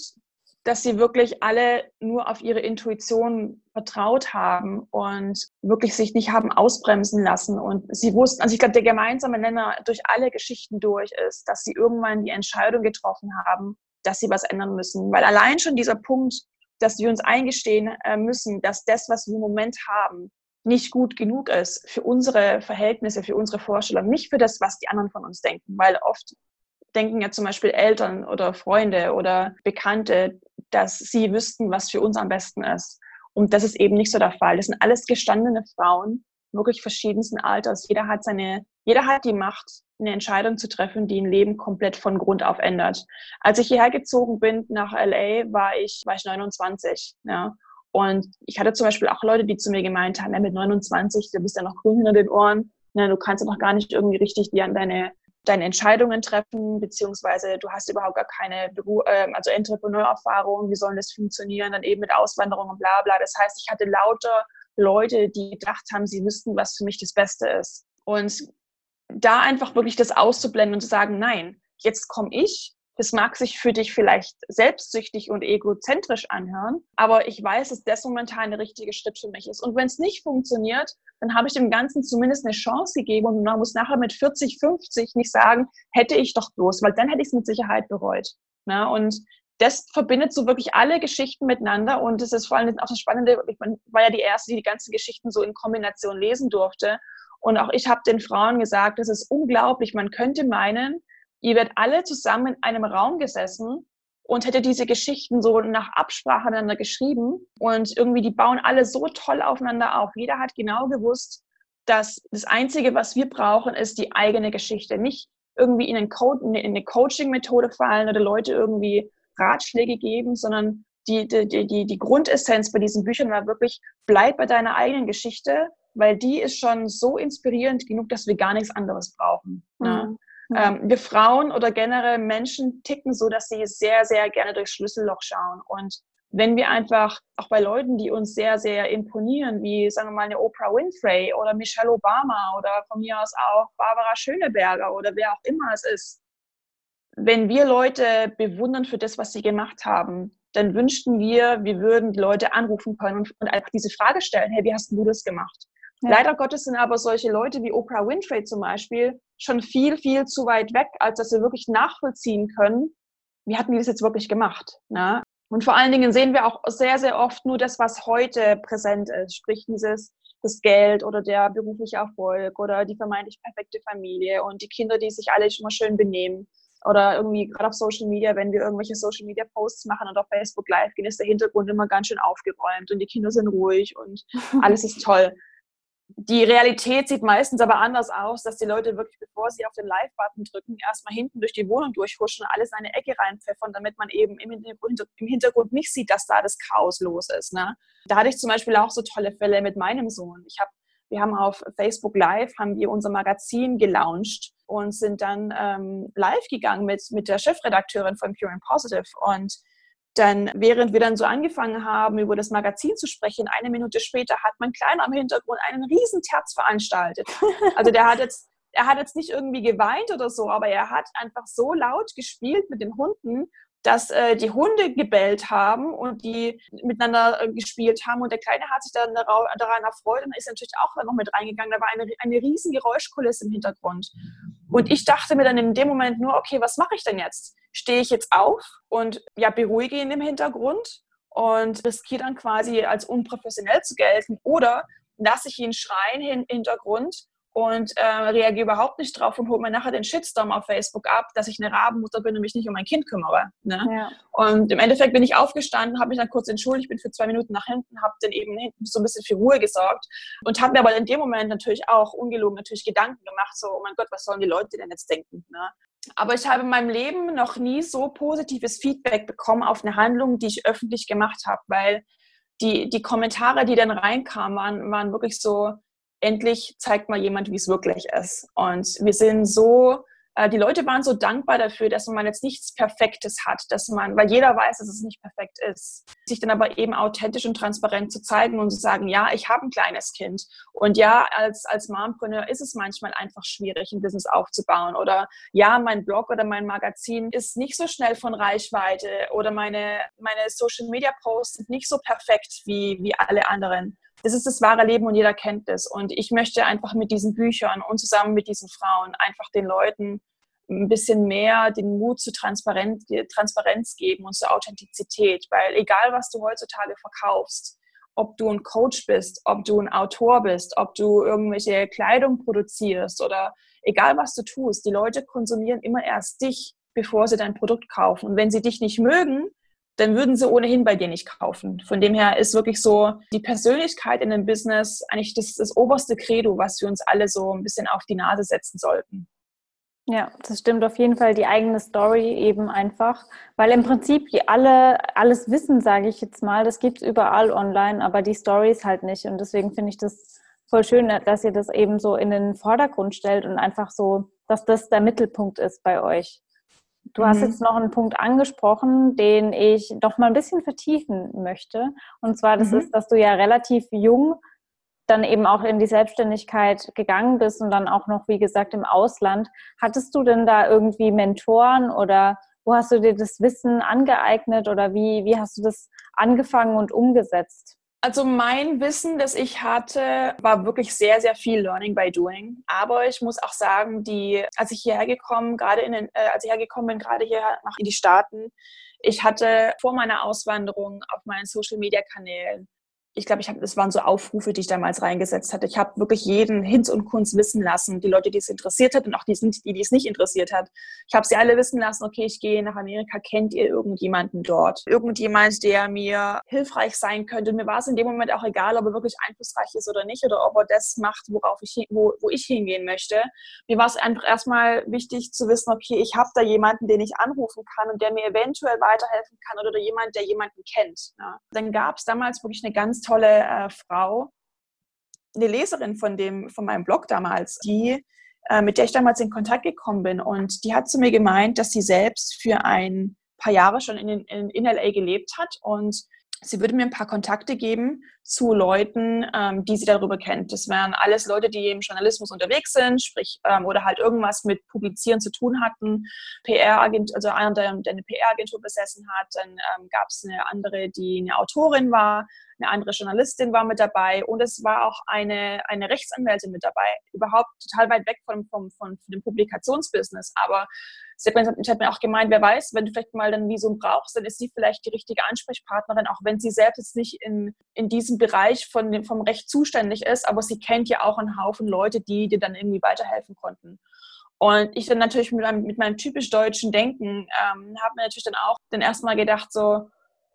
dass sie wirklich alle nur auf ihre Intuition vertraut haben und wirklich sich nicht haben ausbremsen lassen. Und sie wussten, also ich glaube, der gemeinsame Nenner durch alle Geschichten durch ist, dass sie irgendwann die Entscheidung getroffen haben, dass sie was ändern müssen. Weil allein schon dieser Punkt, dass wir uns eingestehen äh, müssen, dass das, was wir im Moment haben, nicht gut genug ist für unsere Verhältnisse, für unsere Vorstellungen, nicht für das, was die anderen von uns denken, weil oft denken ja zum Beispiel Eltern oder Freunde oder Bekannte, dass sie wüssten, was für uns am besten ist. Und das ist eben nicht so der Fall. Das sind alles gestandene Frauen, wirklich verschiedensten Alters. Jeder hat seine, jeder hat die Macht, eine Entscheidung zu treffen, die ein Leben komplett von Grund auf ändert. Als ich hierher gezogen bin nach LA, war ich, war ich 29. Ja. Und ich hatte zum Beispiel auch Leute, die zu mir gemeint haben, ja, mit 29, du bist ja noch grün hinter den Ohren, ne, du kannst ja noch gar nicht irgendwie richtig die an deine, deine Entscheidungen treffen, beziehungsweise du hast überhaupt gar keine Beru äh, also Entrepreneurerfahrung, wie soll das funktionieren, dann eben mit Auswanderung und bla bla. Das heißt, ich hatte lauter Leute, die gedacht haben, sie wüssten, was für mich das Beste ist. Und da einfach wirklich das auszublenden und zu sagen, nein, jetzt komme ich das mag sich für dich vielleicht selbstsüchtig und egozentrisch anhören, aber ich weiß, dass das momentan der richtige Schritt für mich ist. Und wenn es nicht funktioniert, dann habe ich dem Ganzen zumindest eine Chance gegeben und man muss nachher mit 40, 50 nicht sagen, hätte ich doch bloß, weil dann hätte ich es mit Sicherheit bereut. Na, ne? und das verbindet so wirklich alle Geschichten miteinander und das ist vor allem auch das Spannende, ich war ja die Erste, die die ganzen Geschichten so in Kombination lesen durfte. Und auch ich habe den Frauen gesagt, das ist unglaublich. Man könnte meinen, ihr werdet alle zusammen in einem Raum gesessen und hätte diese Geschichten so nach Absprache miteinander geschrieben und irgendwie die bauen alle so toll aufeinander auf. Jeder hat genau gewusst, dass das Einzige, was wir brauchen, ist die eigene Geschichte. Nicht irgendwie in, Co in eine Coaching-Methode fallen oder Leute irgendwie Ratschläge geben, sondern die, die, die, die Grundessenz bei diesen Büchern war wirklich, bleib bei deiner eigenen Geschichte, weil die ist schon so inspirierend genug, dass wir gar nichts anderes brauchen. Ne? Mhm. Ja. Ähm, wir Frauen oder generell Menschen ticken so, dass sie sehr, sehr gerne durchs Schlüsselloch schauen. Und wenn wir einfach auch bei Leuten, die uns sehr, sehr imponieren, wie sagen wir mal eine Oprah Winfrey oder Michelle Obama oder von mir aus auch Barbara Schöneberger oder wer auch immer es ist, wenn wir Leute bewundern für das, was sie gemacht haben, dann wünschten wir, wir würden die Leute anrufen können und, und einfach diese Frage stellen, hey, wie hast du das gemacht? Ja. Leider Gottes sind aber solche Leute wie Oprah Winfrey zum Beispiel schon viel, viel zu weit weg, als dass wir wirklich nachvollziehen können, wie hatten die das jetzt wirklich gemacht. Ne? Und vor allen Dingen sehen wir auch sehr, sehr oft nur das, was heute präsent ist, sprich dieses das Geld oder der berufliche Erfolg oder die vermeintlich perfekte Familie und die Kinder, die sich alle schon mal schön benehmen. Oder irgendwie gerade auf Social Media, wenn wir irgendwelche Social Media Posts machen und auf Facebook Live gehen, ist der Hintergrund immer ganz schön aufgeräumt und die Kinder sind ruhig und [laughs] alles ist toll. Die Realität sieht meistens aber anders aus, dass die Leute wirklich, bevor sie auf den Live-Button drücken, erstmal hinten durch die Wohnung durchhuschen alles in eine Ecke reinpfeffern, damit man eben im Hintergrund nicht sieht, dass da das Chaos los ist. Ne? Da hatte ich zum Beispiel auch so tolle Fälle mit meinem Sohn. Ich hab, wir haben auf Facebook Live, haben wir unser Magazin gelauncht und sind dann ähm, live gegangen mit, mit der Chefredakteurin von Pure and Positive. Und dann, während wir dann so angefangen haben, über das Magazin zu sprechen, eine Minute später hat mein Kleiner am Hintergrund einen riesen Terz veranstaltet. Also der hat jetzt, er hat jetzt nicht irgendwie geweint oder so, aber er hat einfach so laut gespielt mit den Hunden dass äh, die Hunde gebellt haben und die miteinander äh, gespielt haben und der Kleine hat sich dann daran erfreut und ist natürlich auch noch mit reingegangen. Da war eine, eine riesen Geräuschkulisse im Hintergrund. Und ich dachte mir dann in dem Moment nur, okay, was mache ich denn jetzt? Stehe ich jetzt auf und ja, beruhige ihn im Hintergrund und riskiere dann quasi als unprofessionell zu gelten oder lasse ich ihn schreien im Hintergrund und äh, reagiere überhaupt nicht drauf und hole mir nachher den Shitstorm auf Facebook ab, dass ich eine Rabenmutter bin und mich nicht um mein Kind kümmere. Ne? Ja. Und im Endeffekt bin ich aufgestanden, habe mich dann kurz entschuldigt, bin für zwei Minuten nach hinten, habe dann eben so ein bisschen für Ruhe gesorgt und habe mir aber in dem Moment natürlich auch ungelogen natürlich Gedanken gemacht, so, oh mein Gott, was sollen die Leute denn jetzt denken? Ne? Aber ich habe in meinem Leben noch nie so positives Feedback bekommen auf eine Handlung, die ich öffentlich gemacht habe, weil die, die Kommentare, die dann reinkamen, waren, waren wirklich so, endlich zeigt mal jemand, wie es wirklich ist. Und wir sind so, äh, die Leute waren so dankbar dafür, dass man jetzt nichts Perfektes hat, dass man, weil jeder weiß, dass es nicht perfekt ist, sich dann aber eben authentisch und transparent zu zeigen und zu sagen, ja, ich habe ein kleines Kind. Und ja, als, als Mompreneur ist es manchmal einfach schwierig, ein Business aufzubauen. Oder ja, mein Blog oder mein Magazin ist nicht so schnell von Reichweite oder meine, meine Social Media Posts sind nicht so perfekt wie, wie alle anderen das ist das wahre Leben und jeder kennt es. Und ich möchte einfach mit diesen Büchern und zusammen mit diesen Frauen einfach den Leuten ein bisschen mehr den Mut zu Transparenz, Transparenz geben und zur Authentizität. Weil egal, was du heutzutage verkaufst, ob du ein Coach bist, ob du ein Autor bist, ob du irgendwelche Kleidung produzierst oder egal, was du tust, die Leute konsumieren immer erst dich, bevor sie dein Produkt kaufen. Und wenn sie dich nicht mögen, dann würden sie ohnehin bei dir nicht kaufen. Von dem her ist wirklich so die Persönlichkeit in dem Business eigentlich das, das oberste Credo, was wir uns alle so ein bisschen auf die Nase setzen sollten. Ja, das stimmt auf jeden Fall. Die eigene Story eben einfach, weil im Prinzip alle alles wissen, sage ich jetzt mal. Das gibt es überall online, aber die Stories halt nicht. Und deswegen finde ich das voll schön, dass ihr das eben so in den Vordergrund stellt und einfach so, dass das der Mittelpunkt ist bei euch. Du hast mhm. jetzt noch einen Punkt angesprochen, den ich doch mal ein bisschen vertiefen möchte. Und zwar, das mhm. ist, dass du ja relativ jung dann eben auch in die Selbstständigkeit gegangen bist und dann auch noch, wie gesagt, im Ausland. Hattest du denn da irgendwie Mentoren oder wo hast du dir das Wissen angeeignet oder wie, wie hast du das angefangen und umgesetzt? Also mein Wissen, das ich hatte, war wirklich sehr, sehr viel Learning by Doing. Aber ich muss auch sagen, die, als ich hierher gekommen, gerade in den, äh, als ich hergekommen bin, gerade hier nach in die Staaten, ich hatte vor meiner Auswanderung auf meinen Social Media Kanälen ich glaube, ich habe, das waren so Aufrufe, die ich damals reingesetzt hatte. Ich habe wirklich jeden Hinz und Kunst wissen lassen, die Leute, die es interessiert hat und auch die, die, es nicht interessiert hat. Ich habe sie alle wissen lassen, okay, ich gehe nach Amerika, kennt ihr irgendjemanden dort? Irgendjemand, der mir hilfreich sein könnte. Und mir war es in dem Moment auch egal, ob er wirklich einflussreich ist oder nicht oder ob er das macht, worauf ich, wo, wo ich hingehen möchte. Mir war es einfach erstmal wichtig zu wissen, okay, ich habe da jemanden, den ich anrufen kann und der mir eventuell weiterhelfen kann oder jemand, der jemanden kennt. Ja. Dann gab es damals wirklich eine ganz tolle äh, Frau, eine Leserin von, dem, von meinem Blog damals, die, äh, mit der ich damals in Kontakt gekommen bin. Und die hat zu mir gemeint, dass sie selbst für ein paar Jahre schon in, in, in LA gelebt hat und sie würde mir ein paar Kontakte geben zu Leuten, ähm, die sie darüber kennt. Das wären alles Leute, die im Journalismus unterwegs sind, sprich, ähm, oder halt irgendwas mit Publizieren zu tun hatten. PR-Agent, also einer, der, der eine PR-Agentur besessen hat. Dann ähm, gab es eine andere, die eine Autorin war. Eine andere Journalistin war mit dabei und es war auch eine, eine Rechtsanwältin mit dabei. Überhaupt total weit weg vom, vom, von, von dem Publikationsbusiness. Aber sie hat, mir, auch gemeint, wer weiß, wenn du vielleicht mal dann Visum brauchst, dann ist sie vielleicht die richtige Ansprechpartnerin, auch wenn sie selbst jetzt nicht in, in diesem Bereich von dem, vom Recht zuständig ist, aber sie kennt ja auch einen Haufen Leute, die dir dann irgendwie weiterhelfen konnten. Und ich dann natürlich mit meinem, mit meinem typisch deutschen Denken ähm, habe mir natürlich dann auch dann erstmal gedacht, so,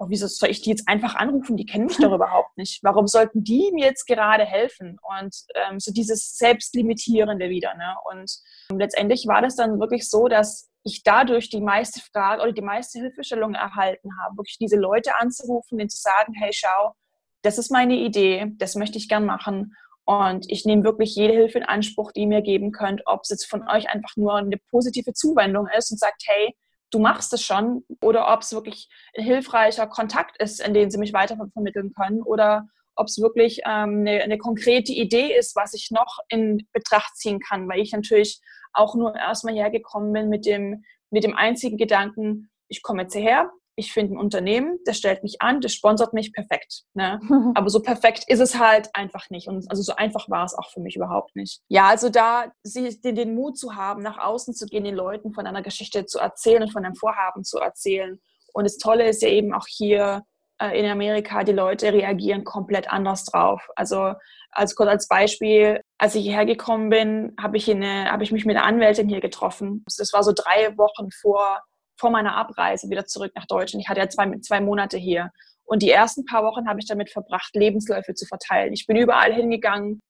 oh, wieso soll ich die jetzt einfach anrufen? Die kennen mich doch [laughs] überhaupt nicht. Warum sollten die mir jetzt gerade helfen? Und ähm, so dieses Selbstlimitierende wieder. Ne? Und ähm, letztendlich war das dann wirklich so, dass ich dadurch die meiste Frage oder die meiste Hilfestellung erhalten habe, wirklich diese Leute anzurufen, denen zu sagen, hey, schau, das ist meine Idee, das möchte ich gern machen. Und ich nehme wirklich jede Hilfe in Anspruch, die ihr mir geben könnt, ob es jetzt von euch einfach nur eine positive Zuwendung ist und sagt, hey, du machst es schon oder ob es wirklich ein hilfreicher Kontakt ist, in den sie mich weiter vermitteln können oder ob es wirklich ähm, eine, eine, konkrete Idee ist, was ich noch in Betracht ziehen kann, weil ich natürlich auch nur erstmal hergekommen bin mit dem, mit dem einzigen Gedanken, ich komme jetzt hierher, ich finde ein Unternehmen, das stellt mich an, das sponsert mich perfekt. Ne? [laughs] Aber so perfekt ist es halt einfach nicht. Und also so einfach war es auch für mich überhaupt nicht. Ja, also da den, den Mut zu haben, nach außen zu gehen, den Leuten von einer Geschichte zu erzählen und von einem Vorhaben zu erzählen. Und das Tolle ist ja eben auch hier äh, in Amerika, die Leute reagieren komplett anders drauf. Also als kurz als Beispiel, als ich hierher gekommen bin, habe ich, hab ich mich mit einer Anwältin hier getroffen. Das war so drei Wochen vor vor meiner Abreise wieder zurück nach Deutschland. Ich hatte ja zwei, zwei Monate hier. Und die ersten paar Wochen habe ich damit verbracht, Lebensläufe zu verteilen. Ich bin überall hingegangen,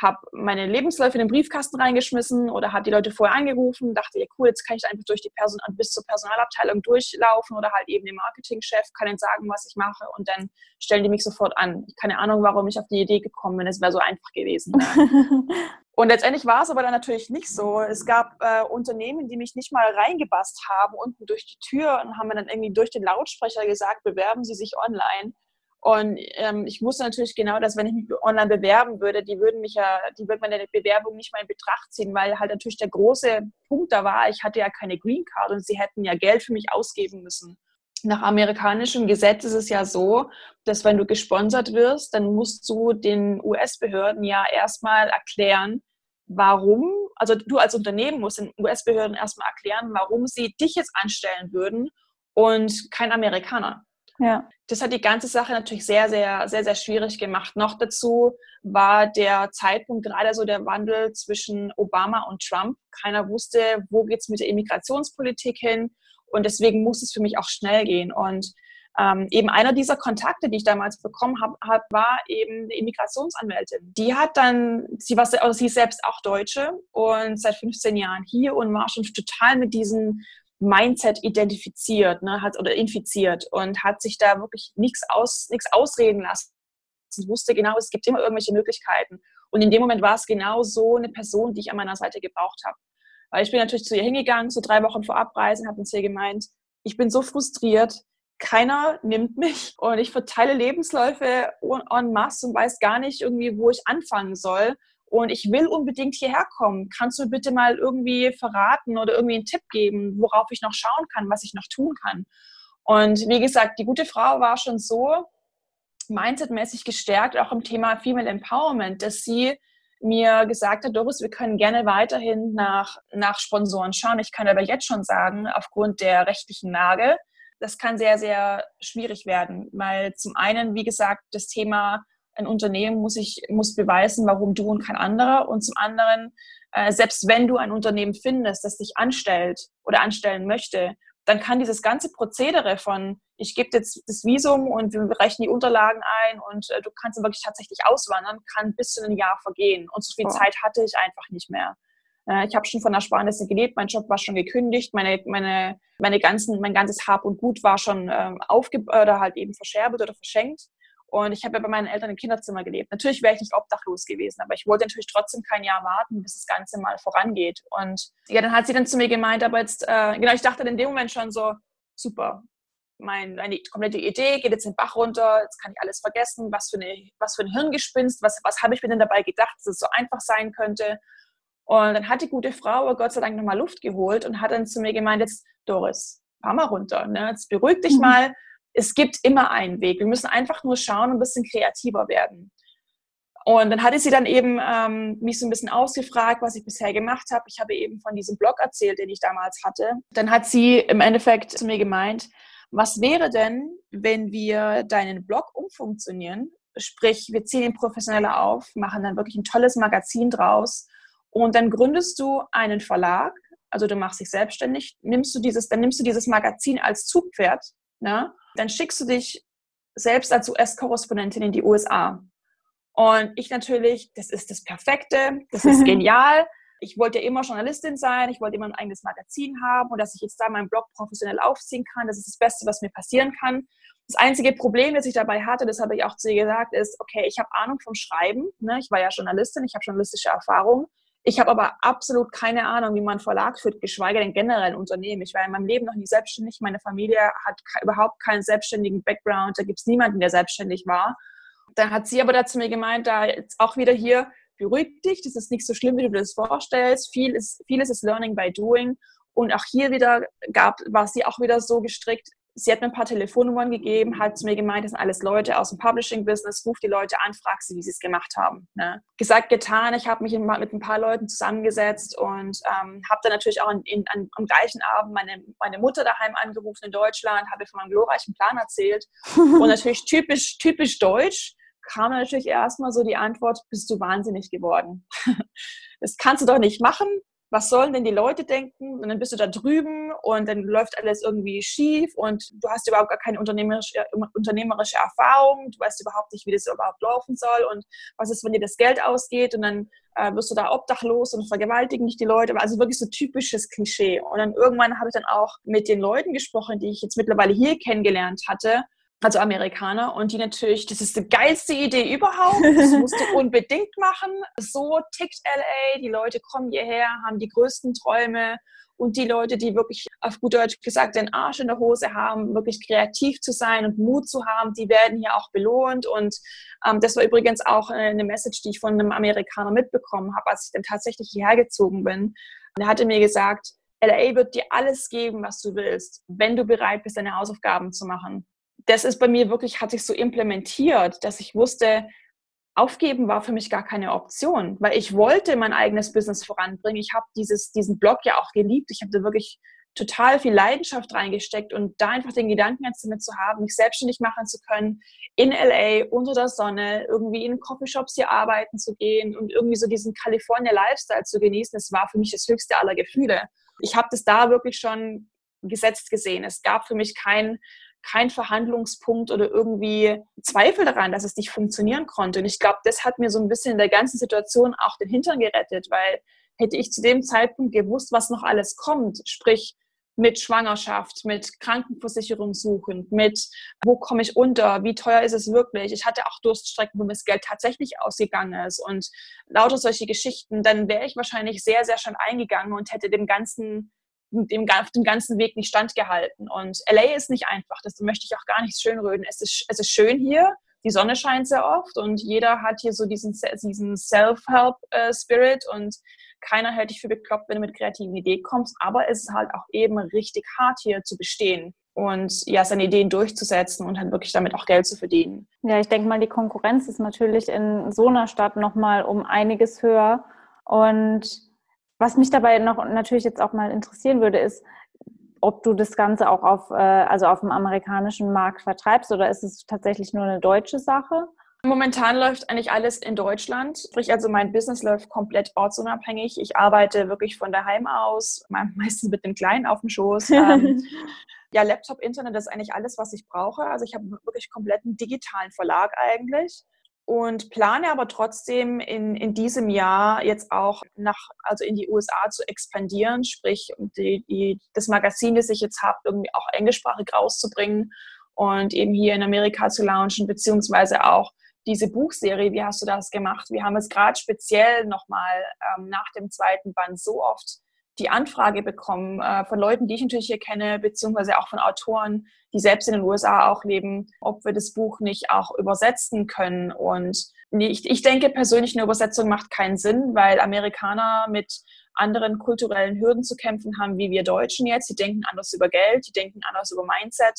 habe meine Lebensläufe in den Briefkasten reingeschmissen oder habe die Leute vorher angerufen, dachte, ja cool, jetzt kann ich einfach durch die Person bis zur Personalabteilung durchlaufen oder halt eben den Marketingchef, kann ihnen sagen, was ich mache und dann stellen die mich sofort an. Keine Ahnung, warum ich auf die Idee gekommen bin, es wäre so einfach gewesen. [laughs] und letztendlich war es aber dann natürlich nicht so. Es gab äh, Unternehmen, die mich nicht mal reingebasst haben unten durch die Tür und haben mir dann irgendwie durch den Lautsprecher gesagt, bewerben Sie sich online. Und ähm, ich wusste natürlich genau, dass wenn ich mich online bewerben würde, die würden mich ja, die würden meine Bewerbung nicht mal in Betracht ziehen, weil halt natürlich der große Punkt da war, ich hatte ja keine Green Card und sie hätten ja Geld für mich ausgeben müssen. Nach amerikanischem Gesetz ist es ja so, dass wenn du gesponsert wirst, dann musst du den US-Behörden ja erstmal erklären, warum, also du als Unternehmen musst den US-Behörden erstmal erklären, warum sie dich jetzt anstellen würden und kein Amerikaner. Ja. Das hat die ganze Sache natürlich sehr, sehr, sehr, sehr schwierig gemacht. Noch dazu war der Zeitpunkt gerade so der Wandel zwischen Obama und Trump. Keiner wusste, wo geht es mit der Immigrationspolitik hin. Und deswegen musste es für mich auch schnell gehen. Und ähm, eben einer dieser Kontakte, die ich damals bekommen habe, hab, war eben eine Immigrationsanwältin. Die hat dann, sie war, also sie selbst auch Deutsche und seit 15 Jahren hier und war schon total mit diesen Mindset identifiziert ne, hat, oder infiziert und hat sich da wirklich nichts aus, ausreden lassen. Sie wusste genau, es gibt immer irgendwelche Möglichkeiten. Und in dem Moment war es genau so eine Person, die ich an meiner Seite gebraucht habe. Weil ich bin natürlich zu ihr hingegangen, so drei Wochen vor Abreisen, habe uns ihr gemeint, ich bin so frustriert, keiner nimmt mich [laughs] und ich verteile Lebensläufe en masse und weiß gar nicht irgendwie, wo ich anfangen soll und ich will unbedingt hierher kommen. Kannst du bitte mal irgendwie verraten oder irgendwie einen Tipp geben, worauf ich noch schauen kann, was ich noch tun kann? Und wie gesagt, die gute Frau war schon so mindsetmäßig gestärkt, auch im Thema Female Empowerment, dass sie mir gesagt hat, Doris, wir können gerne weiterhin nach, nach Sponsoren schauen. Ich kann aber jetzt schon sagen, aufgrund der rechtlichen Lage, das kann sehr, sehr schwierig werden, weil zum einen, wie gesagt, das Thema ein Unternehmen muss ich muss beweisen, warum du und kein anderer. Und zum anderen, äh, selbst wenn du ein Unternehmen findest, das dich anstellt oder anstellen möchte, dann kann dieses ganze Prozedere von, ich gebe jetzt das Visum und wir rechnen die Unterlagen ein und äh, du kannst dann wirklich tatsächlich auswandern, kann bis zu einem Jahr vergehen. Und so viel oh. Zeit hatte ich einfach nicht mehr. Äh, ich habe schon von Ersparnisse gelebt, mein Job war schon gekündigt, meine, meine, meine ganzen, mein ganzes Hab und Gut war schon ähm, aufge oder halt eben verscherbelt oder verschenkt. Und ich habe ja bei meinen Eltern im Kinderzimmer gelebt. Natürlich wäre ich nicht obdachlos gewesen, aber ich wollte natürlich trotzdem kein Jahr warten, bis das Ganze mal vorangeht. Und ja, dann hat sie dann zu mir gemeint, aber jetzt, äh, genau, ich dachte in dem Moment schon so, super, mein, meine komplette Idee geht jetzt den Bach runter, jetzt kann ich alles vergessen, was für, eine, was für ein Hirngespinst, was, was habe ich mir denn dabei gedacht, dass es so einfach sein könnte. Und dann hat die gute Frau Gott sei Dank nochmal Luft geholt und hat dann zu mir gemeint, jetzt Doris, fahr mal runter, ne? jetzt beruhig dich mhm. mal, es gibt immer einen Weg. Wir müssen einfach nur schauen und ein bisschen kreativer werden. Und dann hatte sie dann eben ähm, mich so ein bisschen ausgefragt, was ich bisher gemacht habe. Ich habe eben von diesem Blog erzählt, den ich damals hatte. Dann hat sie im Endeffekt zu mir gemeint, was wäre denn, wenn wir deinen Blog umfunktionieren? Sprich, wir ziehen ihn professioneller auf, machen dann wirklich ein tolles Magazin draus und dann gründest du einen Verlag, also du machst dich selbstständig, nimmst du dieses, dann nimmst du dieses Magazin als Zugpferd, ne? dann schickst du dich selbst als US-Korrespondentin in die USA. Und ich natürlich, das ist das Perfekte, das ist [laughs] genial. Ich wollte ja immer Journalistin sein, ich wollte immer ein eigenes Magazin haben und dass ich jetzt da meinen Blog professionell aufziehen kann, das ist das Beste, was mir passieren kann. Das einzige Problem, das ich dabei hatte, das habe ich auch zu ihr gesagt, ist, okay, ich habe Ahnung vom Schreiben. Ne? Ich war ja Journalistin, ich habe journalistische Erfahrung. Ich habe aber absolut keine Ahnung, wie man Verlag führt, geschweige denn generell ein Unternehmen. Ich war in meinem Leben noch nie selbstständig. Meine Familie hat überhaupt keinen selbstständigen Background. Da gibt es niemanden, der selbstständig war. Dann hat sie aber dazu mir gemeint, da jetzt auch wieder hier, beruhig dich, das ist nicht so schlimm, wie du dir das vorstellst. Viel ist, vieles ist Learning by Doing. Und auch hier wieder gab, war sie auch wieder so gestrickt, sie hat mir ein paar Telefonnummern gegeben, hat zu mir gemeint, das sind alles Leute aus dem Publishing-Business, ruf die Leute an, frag sie, wie sie es gemacht haben. Ne? Gesagt, getan, ich habe mich mit ein paar Leuten zusammengesetzt und ähm, habe dann natürlich auch in, in, an, am gleichen Abend meine, meine Mutter daheim angerufen in Deutschland, habe von meinem glorreichen Plan erzählt [laughs] und natürlich typisch, typisch deutsch kam natürlich erstmal so die Antwort, bist du wahnsinnig geworden. [laughs] das kannst du doch nicht machen was sollen denn die Leute denken? Und dann bist du da drüben und dann läuft alles irgendwie schief und du hast überhaupt gar keine unternehmerische, äh, unternehmerische Erfahrung, du weißt überhaupt nicht, wie das überhaupt laufen soll und was ist, wenn dir das Geld ausgeht und dann äh, wirst du da obdachlos und vergewaltigen dich die Leute. Also wirklich so typisches Klischee. Und dann irgendwann habe ich dann auch mit den Leuten gesprochen, die ich jetzt mittlerweile hier kennengelernt hatte also Amerikaner, und die natürlich, das ist die geilste Idee überhaupt, das [laughs] musst du unbedingt machen. So tickt LA, die Leute kommen hierher, haben die größten Träume und die Leute, die wirklich auf gut Deutsch gesagt den Arsch in der Hose haben, wirklich kreativ zu sein und Mut zu haben, die werden hier auch belohnt. Und ähm, das war übrigens auch eine Message, die ich von einem Amerikaner mitbekommen habe, als ich dann tatsächlich hierher gezogen bin. Und er hatte mir gesagt, LA wird dir alles geben, was du willst, wenn du bereit bist, deine Hausaufgaben zu machen das ist bei mir wirklich, hat sich so implementiert, dass ich wusste, aufgeben war für mich gar keine Option, weil ich wollte mein eigenes Business voranbringen. Ich habe diesen Blog ja auch geliebt. Ich habe da wirklich total viel Leidenschaft reingesteckt und da einfach den Gedanken jetzt damit zu haben, mich selbstständig machen zu können, in LA, unter der Sonne, irgendwie in Coffeeshops hier arbeiten zu gehen und irgendwie so diesen California Lifestyle zu genießen, das war für mich das höchste aller Gefühle. Ich habe das da wirklich schon gesetzt gesehen. Es gab für mich kein kein Verhandlungspunkt oder irgendwie Zweifel daran, dass es nicht funktionieren konnte. Und ich glaube, das hat mir so ein bisschen in der ganzen Situation auch den Hintern gerettet, weil hätte ich zu dem Zeitpunkt gewusst, was noch alles kommt, sprich mit Schwangerschaft, mit Krankenversicherung suchend, mit wo komme ich unter, wie teuer ist es wirklich. Ich hatte auch Durststrecken, wo mir das Geld tatsächlich ausgegangen ist und lauter solche Geschichten, dann wäre ich wahrscheinlich sehr, sehr schon eingegangen und hätte dem ganzen dem, auf dem ganzen Weg nicht standgehalten. Und LA ist nicht einfach, das möchte ich auch gar nicht schönreden. Es ist, es ist schön hier, die Sonne scheint sehr oft und jeder hat hier so diesen, diesen Self-Help-Spirit und keiner hält dich für bekloppt, wenn du mit kreativen Ideen kommst, aber es ist halt auch eben richtig hart hier zu bestehen und ja, seine Ideen durchzusetzen und halt wirklich damit auch Geld zu verdienen. Ja, ich denke mal, die Konkurrenz ist natürlich in so einer Stadt nochmal um einiges höher und was mich dabei noch natürlich jetzt auch mal interessieren würde, ist, ob du das Ganze auch auf, äh, also auf dem amerikanischen Markt vertreibst oder ist es tatsächlich nur eine deutsche Sache? Momentan läuft eigentlich alles in Deutschland. Sprich, also mein Business läuft komplett ortsunabhängig. Ich arbeite wirklich von daheim aus, [laughs] meistens mit dem Kleinen auf dem Schoß. [laughs] Ähm, ja, Laptop, Internet, das ist eigentlich alles, was ich brauche. Also ich habe wirklich komplett einen digitalen Verlag eigentlich und plane aber trotzdem in, in diesem Jahr jetzt auch nach, also in die USA zu expandieren, sprich die, die, das Magazin, das ich jetzt habe, irgendwie auch englischsprachig rauszubringen und eben hier in Amerika zu launchen, beziehungsweise auch diese Buchserie, wie hast du das gemacht? Wir haben es gerade speziell nochmal ähm, nach dem zweiten Band so oft die Anfrage bekommen äh, von Leuten, die ich natürlich hier kenne, beziehungsweise auch von Autoren, die selbst in den USA auch leben, ob wir das Buch nicht auch übersetzen können. Und ich, ich denke persönlich, eine Übersetzung macht keinen Sinn, weil Amerikaner mit anderen kulturellen Hürden zu kämpfen haben, wie wir Deutschen jetzt. Die denken anders über Geld, die denken anders über Mindset.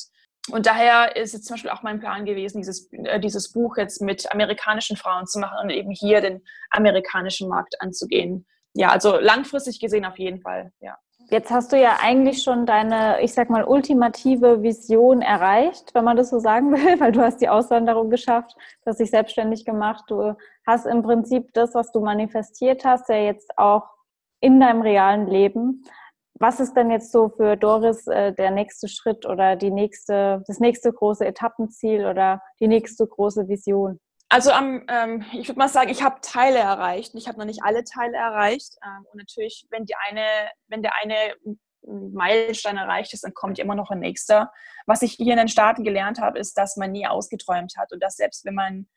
Und daher ist es zum Beispiel auch mein Plan gewesen, dieses, äh, dieses Buch jetzt mit amerikanischen Frauen zu machen und eben hier den amerikanischen Markt anzugehen. Ja, also langfristig gesehen auf jeden Fall, ja. Jetzt hast du ja eigentlich schon deine, ich sag mal, ultimative Vision erreicht, wenn man das so sagen [laughs] will, weil du hast die Auswanderung geschafft, du hast dich selbstständig gemacht, du hast im Prinzip das, was du manifestiert hast, ja jetzt auch in deinem realen Leben. Was ist denn jetzt so für Doris äh, der nächste Schritt oder die nächste, das nächste große Etappenziel oder die nächste große Vision? Also ähm, ich würde mal sagen, ich habe Teile erreicht. Ich habe noch nicht alle Teile erreicht. Ähm, und natürlich, wenn die eine, wenn der eine Meilenstein erreicht ist, dann kommt immer noch ein nächster. Was ich hier in den Staaten gelernt habe, ist, dass man nie ausgeträumt hat und dass selbst wenn man,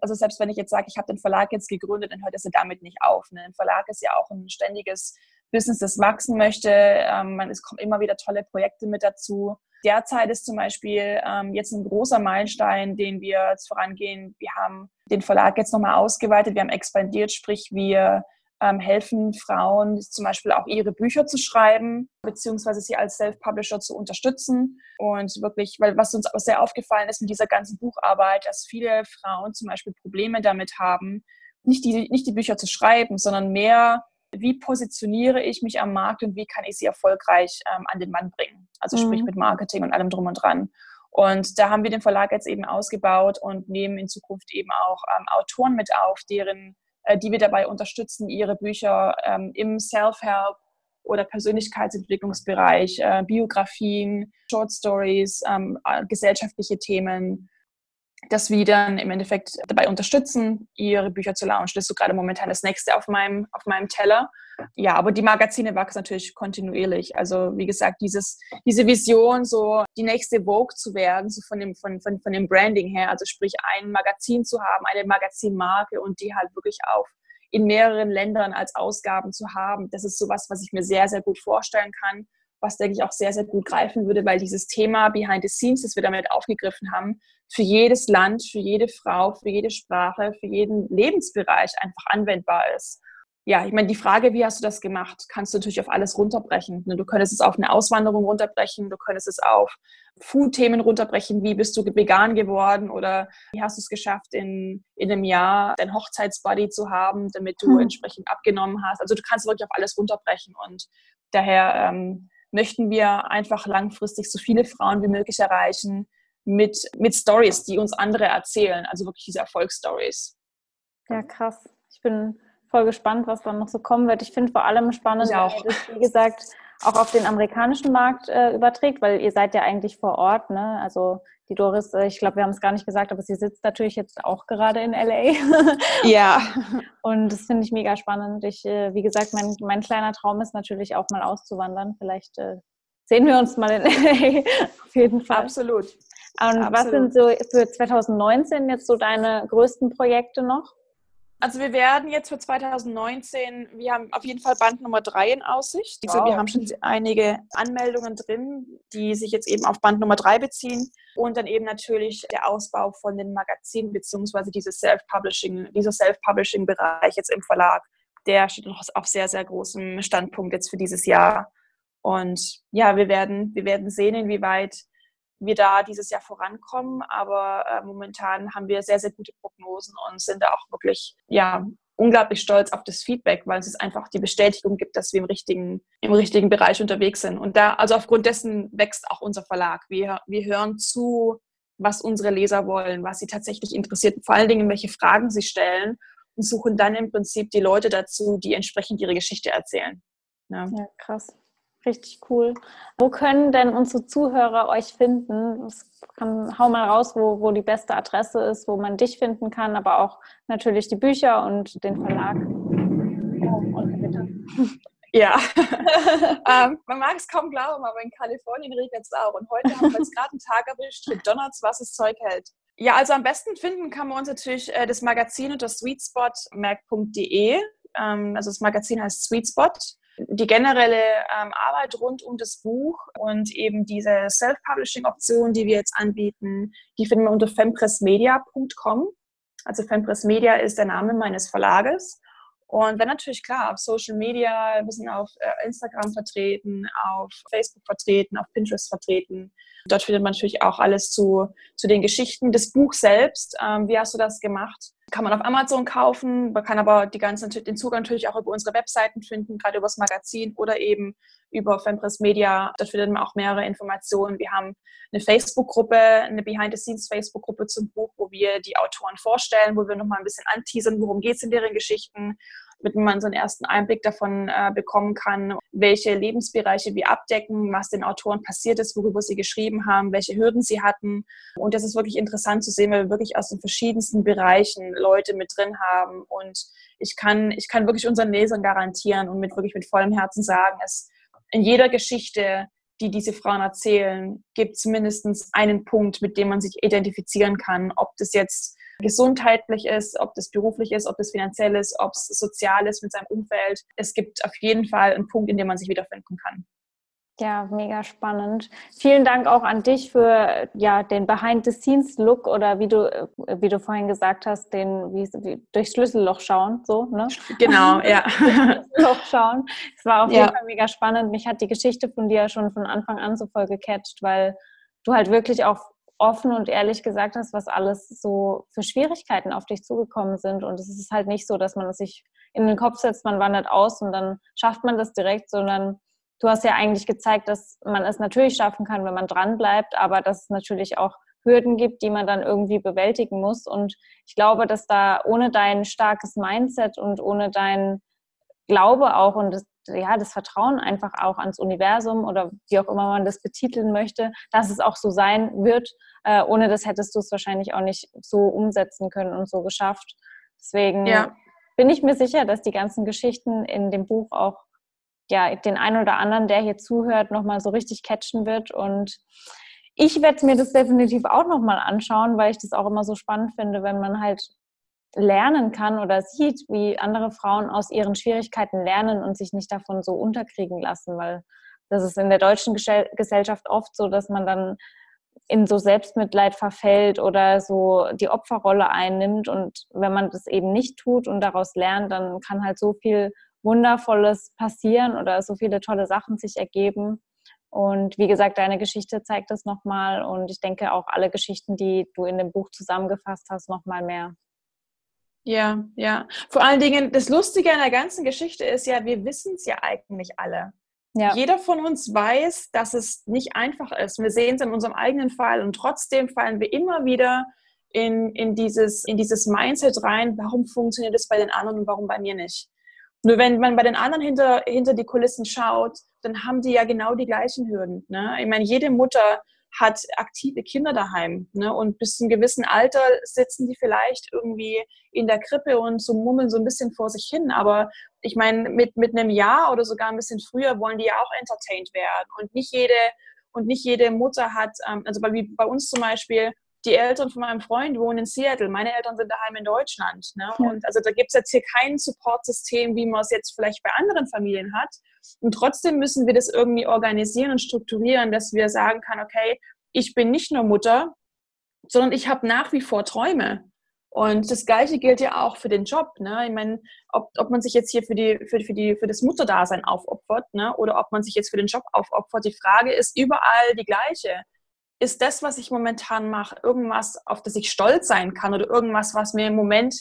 also selbst wenn ich jetzt sage, ich habe den Verlag jetzt gegründet, dann hört es ja damit nicht auf. Ne? Ein Verlag ist ja auch ein ständiges Business, das wachsen möchte. Ähm, man, es kommen immer wieder tolle Projekte mit dazu. Derzeit ist zum Beispiel ähm, jetzt ein großer Meilenstein, den wir jetzt vorangehen. Wir haben den Verlag jetzt nochmal ausgeweitet, wir haben expandiert, sprich wir ähm, helfen Frauen zum Beispiel auch ihre Bücher zu schreiben, beziehungsweise sie als Self-Publisher zu unterstützen. Und wirklich, weil was uns auch sehr aufgefallen ist mit dieser ganzen Bucharbeit, dass viele Frauen zum Beispiel Probleme damit haben, nicht die, nicht die Bücher zu schreiben, sondern mehr wie positioniere ich mich am Markt und wie kann ich sie erfolgreich ähm, an den Mann bringen. Also mhm. sprich mit Marketing und allem drum und dran. Und da haben wir den Verlag jetzt eben ausgebaut und nehmen in Zukunft eben auch ähm, Autoren mit auf, deren, äh, die wir dabei unterstützen, ihre Bücher ähm, im Self-Help oder Persönlichkeitsentwicklungsbereich, äh, Biografien, Short Stories, ähm, äh, gesellschaftliche Themen dass wir dann im Endeffekt dabei unterstützen, ihre Bücher zu launchen. Das ist so gerade momentan das nächste auf meinem, auf meinem Teller. Ja, aber die Magazine wachsen natürlich kontinuierlich. Also wie gesagt, dieses, diese Vision, so die nächste Vogue zu werden, so von dem, von, von, von dem Branding her, also sprich ein Magazin zu haben, eine Magazinmarke und die halt wirklich auch in mehreren Ländern als Ausgaben zu haben, das ist sowas, was ich mir sehr, sehr gut vorstellen kann was, denke ich, auch sehr, sehr gut greifen würde, weil dieses Thema Behind the Scenes, das wir damit aufgegriffen haben, für jedes Land, für jede Frau, für jede Sprache, für jeden Lebensbereich einfach anwendbar ist. Ja, ich meine, die Frage, wie hast du das gemacht, kannst du natürlich auf alles runterbrechen. Ne, du könntest es auf eine Auswanderung runterbrechen, du könntest es auf Food-Themen runterbrechen, wie bist du vegan geworden oder wie hast du es geschafft, in, in einem Jahr dein Hochzeitsbody zu haben, damit du hm. entsprechend abgenommen hast. Also du kannst wirklich auf alles runterbrechen und daher ähm, möchten wir einfach langfristig so viele Frauen wie möglich erreichen mit, mit Stories, die uns andere erzählen, also wirklich diese Erfolgsstories. Ja, krass. Ich bin voll gespannt, was dann noch so kommen wird. Ich finde vor allem spannend, auch. ihr das, wie gesagt, auch auf den amerikanischen Markt äh, überträgt, weil ihr seid ja eigentlich vor Ort, ne? Also die Doris, äh, ich glaube, wir haben es gar nicht gesagt, aber sie sitzt natürlich jetzt auch gerade in LA. ja. [laughs] Und das finde ich mega spannend. Ich, äh, wie gesagt, mein, mein kleiner Traum ist natürlich auch mal auszuwandern. Vielleicht äh, sehen wir uns mal in [laughs] LA. Auf jeden Fall. Absolut. Und Absolut. was sind so für 2019 jetzt so deine größten Projekte noch? Also wir werden jetzt für 2019, wir haben auf jeden Fall Band Nummer 3 in Aussicht. Also wow. wir haben schon einige Anmeldungen drin, die sich jetzt eben auf Band Nummer 3 beziehen. Und dann eben natürlich der Ausbau von den Magazinen beziehungsweise dieses Self-Publishing, dieser Self-Publishing-Bereich jetzt im Verlag, der steht noch auf sehr, sehr großem Standpunkt jetzt für dieses Jahr. Und ja, wir werden, wir werden sehen, inwieweit wir da dieses Jahr vorankommen. Aber äh, momentan haben wir sehr, sehr gute Prognosen und sind da auch wirklich, ja, unglaublich stolz auf das Feedback, weil es einfach die Bestätigung gibt, dass wir im richtigen, im richtigen Bereich unterwegs sind. Und da, also aufgrund dessen wächst auch unser Verlag. Wir, wir hören zu, was unsere Leser wollen, was sie tatsächlich interessiert, vor allen Dingen, welche Fragen sie stellen und suchen dann im Prinzip die Leute dazu, die entsprechend ihre Geschichte erzählen. Ja, ja krass. Richtig cool. Wo können denn unsere Zuhörer euch finden? Kann, hau mal raus, wo, wo die beste Adresse ist, wo man dich finden kann, aber auch natürlich die Bücher und den Verlag. Oh, und bitte. Ja, [laughs] ähm, man mag es kaum glauben, aber in Kalifornien regnet es auch. Und heute haben wir jetzt gerade einen Tag erwischt, mit Donuts, was das Zeug hält. Ja, also am besten finden kann man uns natürlich äh, das Magazin unter sweetspotmag.de. Ähm, also das Magazin heißt Sweetspot. Die generelle ähm, Arbeit rund um das Buch und eben diese Self-Publishing-Option, die wir jetzt anbieten, die finden wir unter fempressmedia.com. Also Fempress Media ist der Name meines Verlages. Und dann natürlich klar, auf Social Media, wir sind auf äh, Instagram vertreten, auf Facebook vertreten, auf Pinterest vertreten. Dort findet man natürlich auch alles zu, zu den Geschichten. Das Buch selbst, ähm, wie hast du das gemacht? Kann man auf Amazon kaufen, man kann aber die ganze, den Zugang natürlich auch über unsere Webseiten finden, gerade über das Magazin oder eben über Fempress Media. Dort findet man auch mehrere Informationen. Wir haben eine Facebook-Gruppe, eine Behind-the-Scenes-Facebook-Gruppe zum Buch, wo wir die Autoren vorstellen, wo wir nochmal ein bisschen anteasern, worum geht es in deren Geschichten, damit man so einen ersten Einblick davon äh, bekommen kann, welche Lebensbereiche wir abdecken, was den Autoren passiert ist, worüber sie geschrieben haben, welche Hürden sie hatten. Und das ist wirklich interessant zu sehen, weil wir wirklich aus den verschiedensten Bereichen Leute mit drin haben. Und ich kann, ich kann wirklich unseren Lesern garantieren und mit wirklich mit vollem Herzen sagen, es in jeder Geschichte die diese Frauen erzählen, gibt es mindestens einen Punkt, mit dem man sich identifizieren kann, ob das jetzt gesundheitlich ist, ob das beruflich ist, ob das finanziell ist, ob es sozial ist mit seinem Umfeld. Es gibt auf jeden Fall einen Punkt, in dem man sich wiederfinden kann. Ja, mega spannend. Vielen Dank auch an dich für ja, den Behind-the-Scenes-Look oder wie du, wie du vorhin gesagt hast, den wie, wie, durchs Schlüsselloch schauen. So, ne? Genau, [laughs] ja. Schlüsselloch schauen. Es war auf ja. jeden Fall mega spannend. Mich hat die Geschichte von dir schon von Anfang an so voll gecatcht, weil du halt wirklich auch offen und ehrlich gesagt hast, was alles so für Schwierigkeiten auf dich zugekommen sind. Und es ist halt nicht so, dass man es sich in den Kopf setzt, man wandert aus und dann schafft man das direkt, sondern du hast ja eigentlich gezeigt, dass man es natürlich schaffen kann, wenn man dran bleibt, aber dass es natürlich auch Hürden gibt, die man dann irgendwie bewältigen muss. Und ich glaube, dass da ohne dein starkes Mindset und ohne dein Glaube auch und das, ja, das Vertrauen einfach auch ans Universum oder wie auch immer man das betiteln möchte, dass es auch so sein wird. Äh, ohne das hättest du es wahrscheinlich auch nicht so umsetzen können und so geschafft. Deswegen ja. bin ich mir sicher, dass die ganzen Geschichten in dem Buch auch ja, den einen oder anderen, der hier zuhört, nochmal so richtig catchen wird. Und ich werde mir das definitiv auch nochmal anschauen, weil ich das auch immer so spannend finde, wenn man halt lernen kann oder sieht, wie andere Frauen aus ihren Schwierigkeiten lernen und sich nicht davon so unterkriegen lassen, weil das ist in der deutschen Gesellschaft oft so, dass man dann in so Selbstmitleid verfällt oder so die Opferrolle einnimmt. Und wenn man das eben nicht tut und daraus lernt, dann kann halt so viel Wundervolles passieren oder so viele tolle Sachen sich ergeben. Und wie gesagt, deine Geschichte zeigt das nochmal und ich denke auch alle Geschichten, die du in dem Buch zusammengefasst hast, nochmal mehr. Ja, ja. Vor allen Dingen, das Lustige an der ganzen Geschichte ist ja, wir wissen es ja eigentlich alle. Ja. Jeder von uns weiß, dass es nicht einfach ist. Wir sehen es in unserem eigenen Fall und trotzdem fallen wir immer wieder in, in, dieses, in dieses Mindset rein, warum funktioniert es bei den anderen und warum bei mir nicht. Nur wenn man bei den anderen hinter, hinter die Kulissen schaut, dann haben die ja genau die gleichen Hürden. Ne? Ich meine, jede Mutter hat aktive Kinder daheim. Ne? Und bis zu einem gewissen Alter sitzen die vielleicht irgendwie in der Krippe und so mummeln so ein bisschen vor sich hin. Aber ich meine, mit, mit einem Jahr oder sogar ein bisschen früher wollen die ja auch entertained werden. Und nicht jede, und nicht jede Mutter hat, ähm, also bei, bei uns zum Beispiel, die Eltern von meinem Freund wohnen in Seattle, meine Eltern sind daheim in Deutschland. Ne? Und also da gibt es jetzt hier kein Supportsystem, wie man es jetzt vielleicht bei anderen Familien hat. Und trotzdem müssen wir das irgendwie organisieren und strukturieren, dass wir sagen können, okay, ich bin nicht nur Mutter, sondern ich habe nach wie vor Träume. Und das Gleiche gilt ja auch für den Job. Ne? Ich meine, ob, ob man sich jetzt hier für, die, für, für, die, für das Mutterdasein aufopfert ne? oder ob man sich jetzt für den Job aufopfert, die Frage ist überall die gleiche ist das, was ich momentan mache, irgendwas, auf das ich stolz sein kann oder irgendwas, was mir im Moment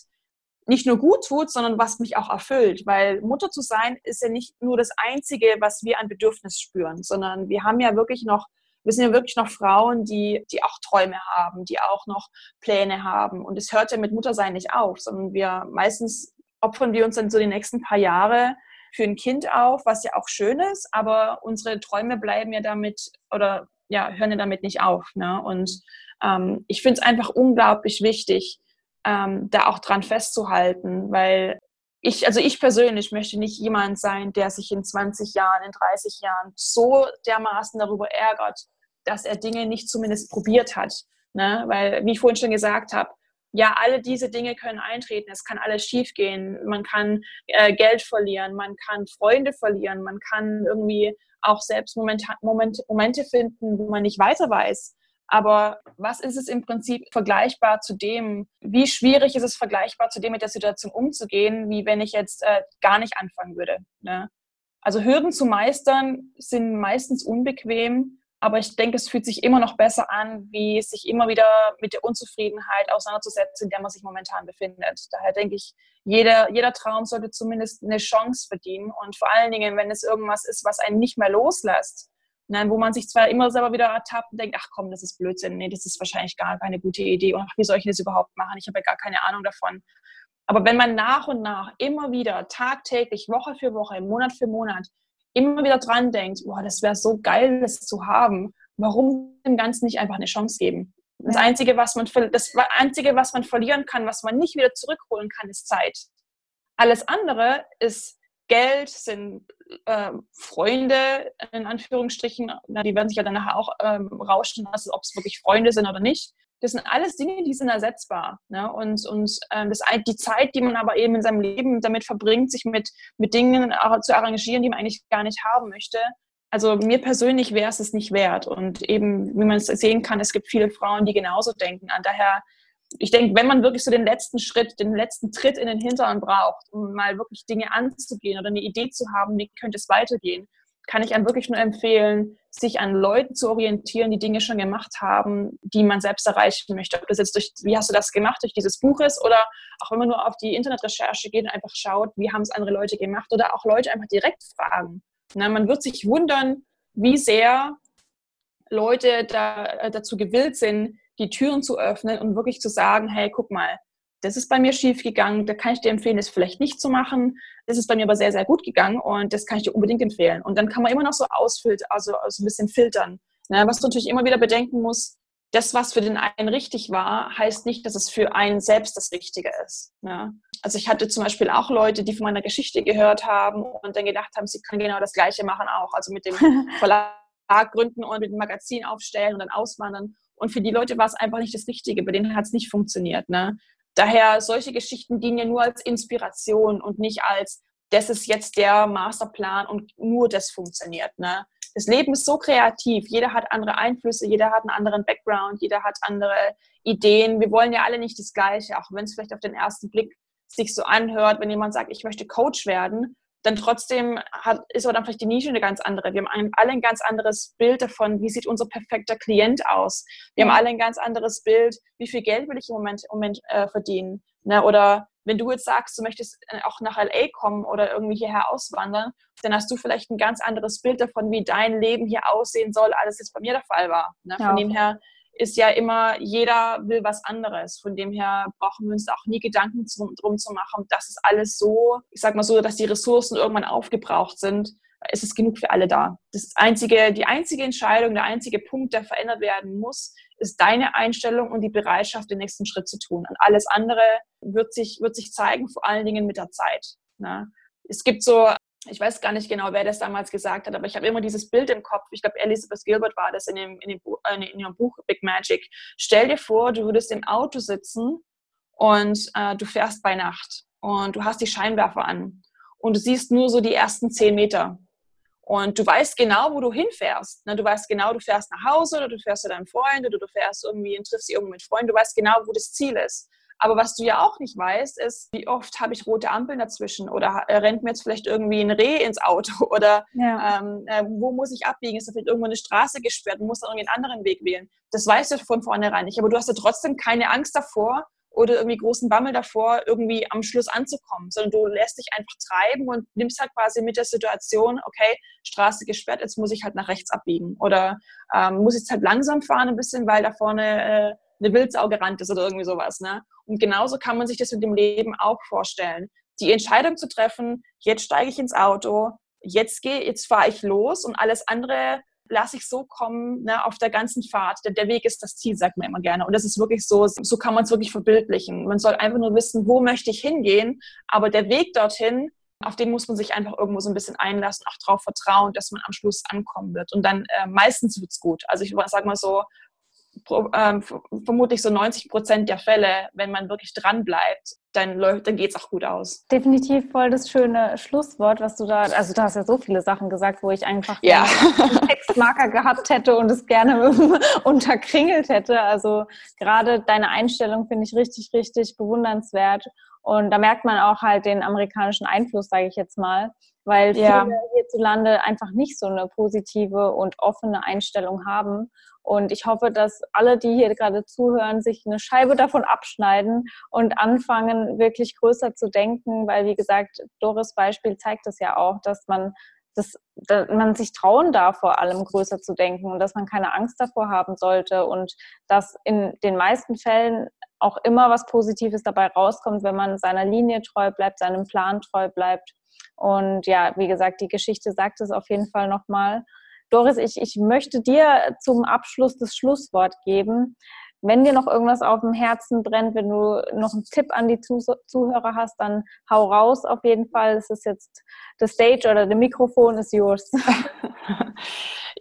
nicht nur gut tut, sondern was mich auch erfüllt. Weil Mutter zu sein ist ja nicht nur das Einzige, was wir an Bedürfnis spüren, sondern wir haben ja wirklich noch wir sind ja wirklich noch Frauen, die, die auch Träume haben, die auch noch Pläne haben. Und es hört ja mit Muttersein nicht auf, sondern wir meistens opfern wir uns dann so die nächsten paar Jahre für ein Kind auf, was ja auch schön ist, aber unsere Träume bleiben ja damit oder ja, hören ja damit nicht auf. Ne? Und ähm, ich finde es einfach unglaublich wichtig, ähm, da auch dran festzuhalten, weil ich, also ich persönlich möchte nicht jemand sein, der sich in 20 Jahren, in 30 Jahren so dermaßen darüber ärgert, dass er Dinge nicht zumindest probiert hat. Ne? Weil, wie ich vorhin schon gesagt habe, ja, alle diese Dinge können eintreten. Es kann alles schiefgehen. Man kann äh, Geld verlieren, man kann Freunde verlieren, man kann irgendwie auch selbst Momente, Momente, Momente finden, wo man nicht weiter weiß. Aber was ist es im Prinzip vergleichbar zu dem, wie schwierig ist es vergleichbar zu dem, mit der Situation umzugehen, wie wenn ich jetzt äh, gar nicht anfangen würde? Ne? Also Hürden zu meistern sind meistens unbequem, aber ich denke, es fühlt sich immer noch besser an, wie sich immer wieder mit der Unzufriedenheit auseinanderzusetzen, in der man sich momentan befindet. Daher denke ich, jeder, jeder Traum sollte zumindest eine Chance verdienen. Und vor allen Dingen, wenn es irgendwas ist, was einen nicht mehr loslässt, ne, wo man sich zwar immer selber wieder ertappt und denkt, ach komm, das ist Blödsinn, nee, das ist wahrscheinlich gar keine gute Idee und ach, wie soll ich das überhaupt machen? Ich habe ja gar keine Ahnung davon. Aber wenn man nach und nach immer wieder tagtäglich, Woche für Woche, Monat für Monat immer wieder dran denkt, boah, das wäre so geil, das zu haben, warum dem Ganzen nicht einfach eine Chance geben? Das Einzige, was man, das Einzige, was man verlieren kann, was man nicht wieder zurückholen kann, ist Zeit. Alles andere ist Geld, sind äh, Freunde, in Anführungsstrichen, die werden sich ja dann nachher auch ähm, rauschen lassen, ob es wirklich Freunde sind oder nicht. Das sind alles Dinge, die sind ersetzbar. Ne? Und, und ähm, das, die Zeit, die man aber eben in seinem Leben damit verbringt, sich mit, mit Dingen zu arrangieren, die man eigentlich gar nicht haben möchte, also mir persönlich wäre es es nicht wert. Und eben, wie man es sehen kann, es gibt viele Frauen, die genauso denken. Und daher, ich denke, wenn man wirklich so den letzten Schritt, den letzten Tritt in den Hintern braucht, um mal wirklich Dinge anzugehen oder eine Idee zu haben, wie könnte es weitergehen, kann ich einem wirklich nur empfehlen, sich an Leuten zu orientieren, die Dinge schon gemacht haben, die man selbst erreichen möchte. Ob das jetzt durch, wie hast du das gemacht, durch dieses Buch ist oder auch wenn man nur auf die Internetrecherche geht und einfach schaut, wie haben es andere Leute gemacht oder auch Leute einfach direkt fragen. Na, man wird sich wundern, wie sehr Leute da, äh, dazu gewillt sind, die Türen zu öffnen und wirklich zu sagen, hey, guck mal, das ist bei mir schief gegangen, da kann ich dir empfehlen, das vielleicht nicht zu machen. Das ist bei mir aber sehr, sehr gut gegangen und das kann ich dir unbedingt empfehlen. Und dann kann man immer noch so ausfiltern, also, also ein bisschen filtern. Ne? Was du natürlich immer wieder bedenken musst, das, was für den einen richtig war, heißt nicht, dass es für einen selbst das Richtige ist. Ne? Also ich hatte zum Beispiel auch Leute, die von meiner Geschichte gehört haben und dann gedacht haben, sie können genau das Gleiche machen auch. Also mit dem [laughs] Verlag gründen und mit dem Magazin aufstellen und dann auswandern. Und für die Leute war es einfach nicht das Richtige. Bei denen hat es nicht funktioniert. Ne? Daher, solche Geschichten dienen ja nur als Inspiration und nicht als, das ist jetzt der Masterplan und nur das funktioniert. Ne? Das Leben ist so kreativ. Jeder hat andere Einflüsse, jeder hat einen anderen Background, jeder hat andere Ideen. Wir wollen ja alle nicht das Gleiche, auch wenn es vielleicht auf den ersten Blick sich so anhört, wenn jemand sagt, ich möchte Coach werden, dann trotzdem hat, ist aber dann vielleicht die Nische eine ganz andere. Wir haben alle ein ganz anderes Bild davon, wie sieht unser perfekter Klient aus. Wir ja. haben alle ein ganz anderes Bild, wie viel Geld will ich im Moment, im Moment äh, verdienen. Ne? Oder wenn du jetzt sagst, du möchtest äh, auch nach LA kommen oder irgendwie hierher auswandern, dann hast du vielleicht ein ganz anderes Bild davon, wie dein Leben hier aussehen soll, als es bei mir der Fall war. Ne? Von ja. dem her ist ja immer, jeder will was anderes. Von dem her brauchen wir uns auch nie Gedanken zu, drum zu machen, dass es alles so, ich sag mal so, dass die Ressourcen irgendwann aufgebraucht sind. Es ist genug für alle da. Das einzige, die einzige Entscheidung, der einzige Punkt, der verändert werden muss, ist deine Einstellung und die Bereitschaft, den nächsten Schritt zu tun. Und alles andere wird sich, wird sich zeigen, vor allen Dingen mit der Zeit. Ne? Es gibt so ich weiß gar nicht genau, wer das damals gesagt hat, aber ich habe immer dieses Bild im Kopf. Ich glaube, Elizabeth Gilbert war das in, dem, in, dem äh, in ihrem Buch Big Magic. Stell dir vor, du würdest im Auto sitzen und äh, du fährst bei Nacht und du hast die Scheinwerfer an und du siehst nur so die ersten zehn Meter. Und du weißt genau, wo du hinfährst. Ne? Du weißt genau, du fährst nach Hause oder du fährst zu deinem Freund oder du fährst irgendwie und triffst dich irgendwo mit Freunden. Du weißt genau, wo das Ziel ist. Aber was du ja auch nicht weißt, ist, wie oft habe ich rote Ampeln dazwischen oder äh, rennt mir jetzt vielleicht irgendwie ein Reh ins Auto [laughs] oder ja. ähm, äh, wo muss ich abbiegen? Ist da vielleicht irgendwo eine Straße gesperrt? Du musst dann irgendwie einen anderen Weg wählen. Das weißt du von vornherein nicht. Aber du hast ja trotzdem keine Angst davor, oder irgendwie großen Bammel davor, irgendwie am Schluss anzukommen, sondern du lässt dich einfach treiben und nimmst halt quasi mit der Situation, okay, Straße gesperrt, jetzt muss ich halt nach rechts abbiegen oder ähm, muss jetzt halt langsam fahren ein bisschen, weil da vorne äh, eine Wildsau gerannt ist oder irgendwie sowas. Ne? Und genauso kann man sich das mit dem Leben auch vorstellen. Die Entscheidung zu treffen, jetzt steige ich ins Auto, jetzt gehe, jetzt fahre ich los und alles andere lasse ich so kommen ne, auf der ganzen Fahrt. Der, der Weg ist das Ziel, sagt man immer gerne. Und das ist wirklich so, so kann man es wirklich verbildlichen. Man soll einfach nur wissen, wo möchte ich hingehen, aber der Weg dorthin, auf den muss man sich einfach irgendwo so ein bisschen einlassen, auch darauf vertrauen, dass man am Schluss ankommen wird. Und dann äh, meistens wird es gut. Also ich sage mal so, ähm, vermutlich so 90 Prozent der Fälle, wenn man wirklich dran bleibt, dann, dann geht es auch gut aus. Definitiv voll das schöne Schlusswort, was du da, also du hast ja so viele Sachen gesagt, wo ich einfach ja. einen Textmarker gehabt hätte und es gerne [laughs] unterkringelt hätte. Also gerade deine Einstellung finde ich richtig, richtig bewundernswert. Und da merkt man auch halt den amerikanischen Einfluss, sage ich jetzt mal, weil viele ja. hierzulande einfach nicht so eine positive und offene Einstellung haben. Und ich hoffe, dass alle, die hier gerade zuhören, sich eine Scheibe davon abschneiden und anfangen, wirklich größer zu denken, weil, wie gesagt, Doris Beispiel zeigt es ja auch, dass man dass, dass man sich trauen darf, vor allem größer zu denken und dass man keine Angst davor haben sollte und dass in den meisten Fällen auch immer was Positives dabei rauskommt, wenn man seiner Linie treu bleibt, seinem Plan treu bleibt. Und ja, wie gesagt, die Geschichte sagt es auf jeden Fall nochmal. Doris, ich, ich möchte dir zum Abschluss das Schlusswort geben. Wenn dir noch irgendwas auf dem Herzen brennt, wenn du noch einen Tipp an die Zuhörer hast, dann hau raus auf jeden Fall. Es ist jetzt das Stage oder das Mikrofon ist yours. [laughs]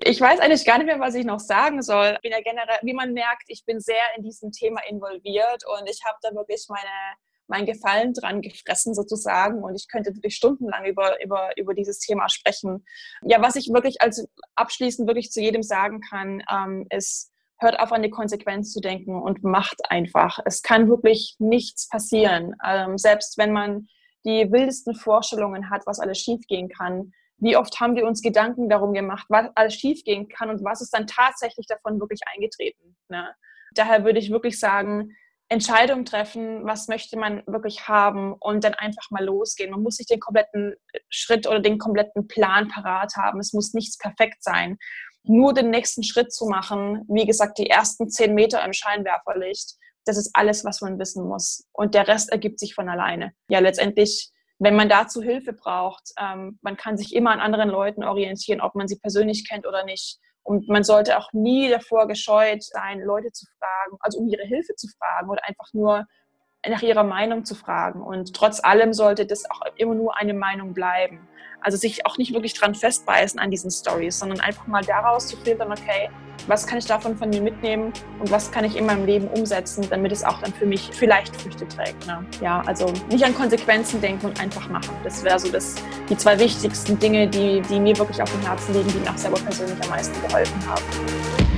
Ich weiß eigentlich gar nicht mehr, was ich noch sagen soll. Ich bin ja generell, wie man merkt, ich bin sehr in diesem Thema involviert und ich habe da wirklich meine mein Gefallen dran gefressen sozusagen und ich könnte wirklich stundenlang über, über, über dieses Thema sprechen. Ja, was ich wirklich als abschließend wirklich zu jedem sagen kann, ähm, ist, hört auf an die Konsequenz zu denken und macht einfach. Es kann wirklich nichts passieren. Ähm, selbst wenn man die wildesten Vorstellungen hat, was alles schiefgehen kann. Wie oft haben wir uns Gedanken darum gemacht, was alles schiefgehen kann und was ist dann tatsächlich davon wirklich eingetreten. Ne? Daher würde ich wirklich sagen, Entscheidung treffen, was möchte man wirklich haben und dann einfach mal losgehen. Man muss nicht den kompletten Schritt oder den kompletten Plan parat haben. Es muss nichts perfekt sein. Nur den nächsten Schritt zu machen, wie gesagt, die ersten zehn Meter im Scheinwerferlicht, das ist alles, was man wissen muss. Und der Rest ergibt sich von alleine. Ja, letztendlich, wenn man dazu Hilfe braucht, ähm, man kann sich immer an anderen Leuten orientieren, ob man sie persönlich kennt oder nicht. Und man sollte auch nie davor gescheut sein, Leute zu fragen, also um ihre Hilfe zu fragen oder einfach nur nach ihrer Meinung zu fragen. Und trotz allem sollte das auch immer nur eine Meinung bleiben. Also sich auch nicht wirklich dran festbeißen an diesen Stories, sondern einfach mal daraus zu filtern, okay, was kann ich davon von mir mitnehmen und was kann ich in meinem Leben umsetzen, damit es auch dann für mich vielleicht Früchte trägt. Ne? Ja, also nicht an Konsequenzen denken und einfach machen. Das wäre so das, die zwei wichtigsten Dinge, die, die mir wirklich auf dem Herzen liegen, die mir auch selber persönlich am meisten geholfen haben.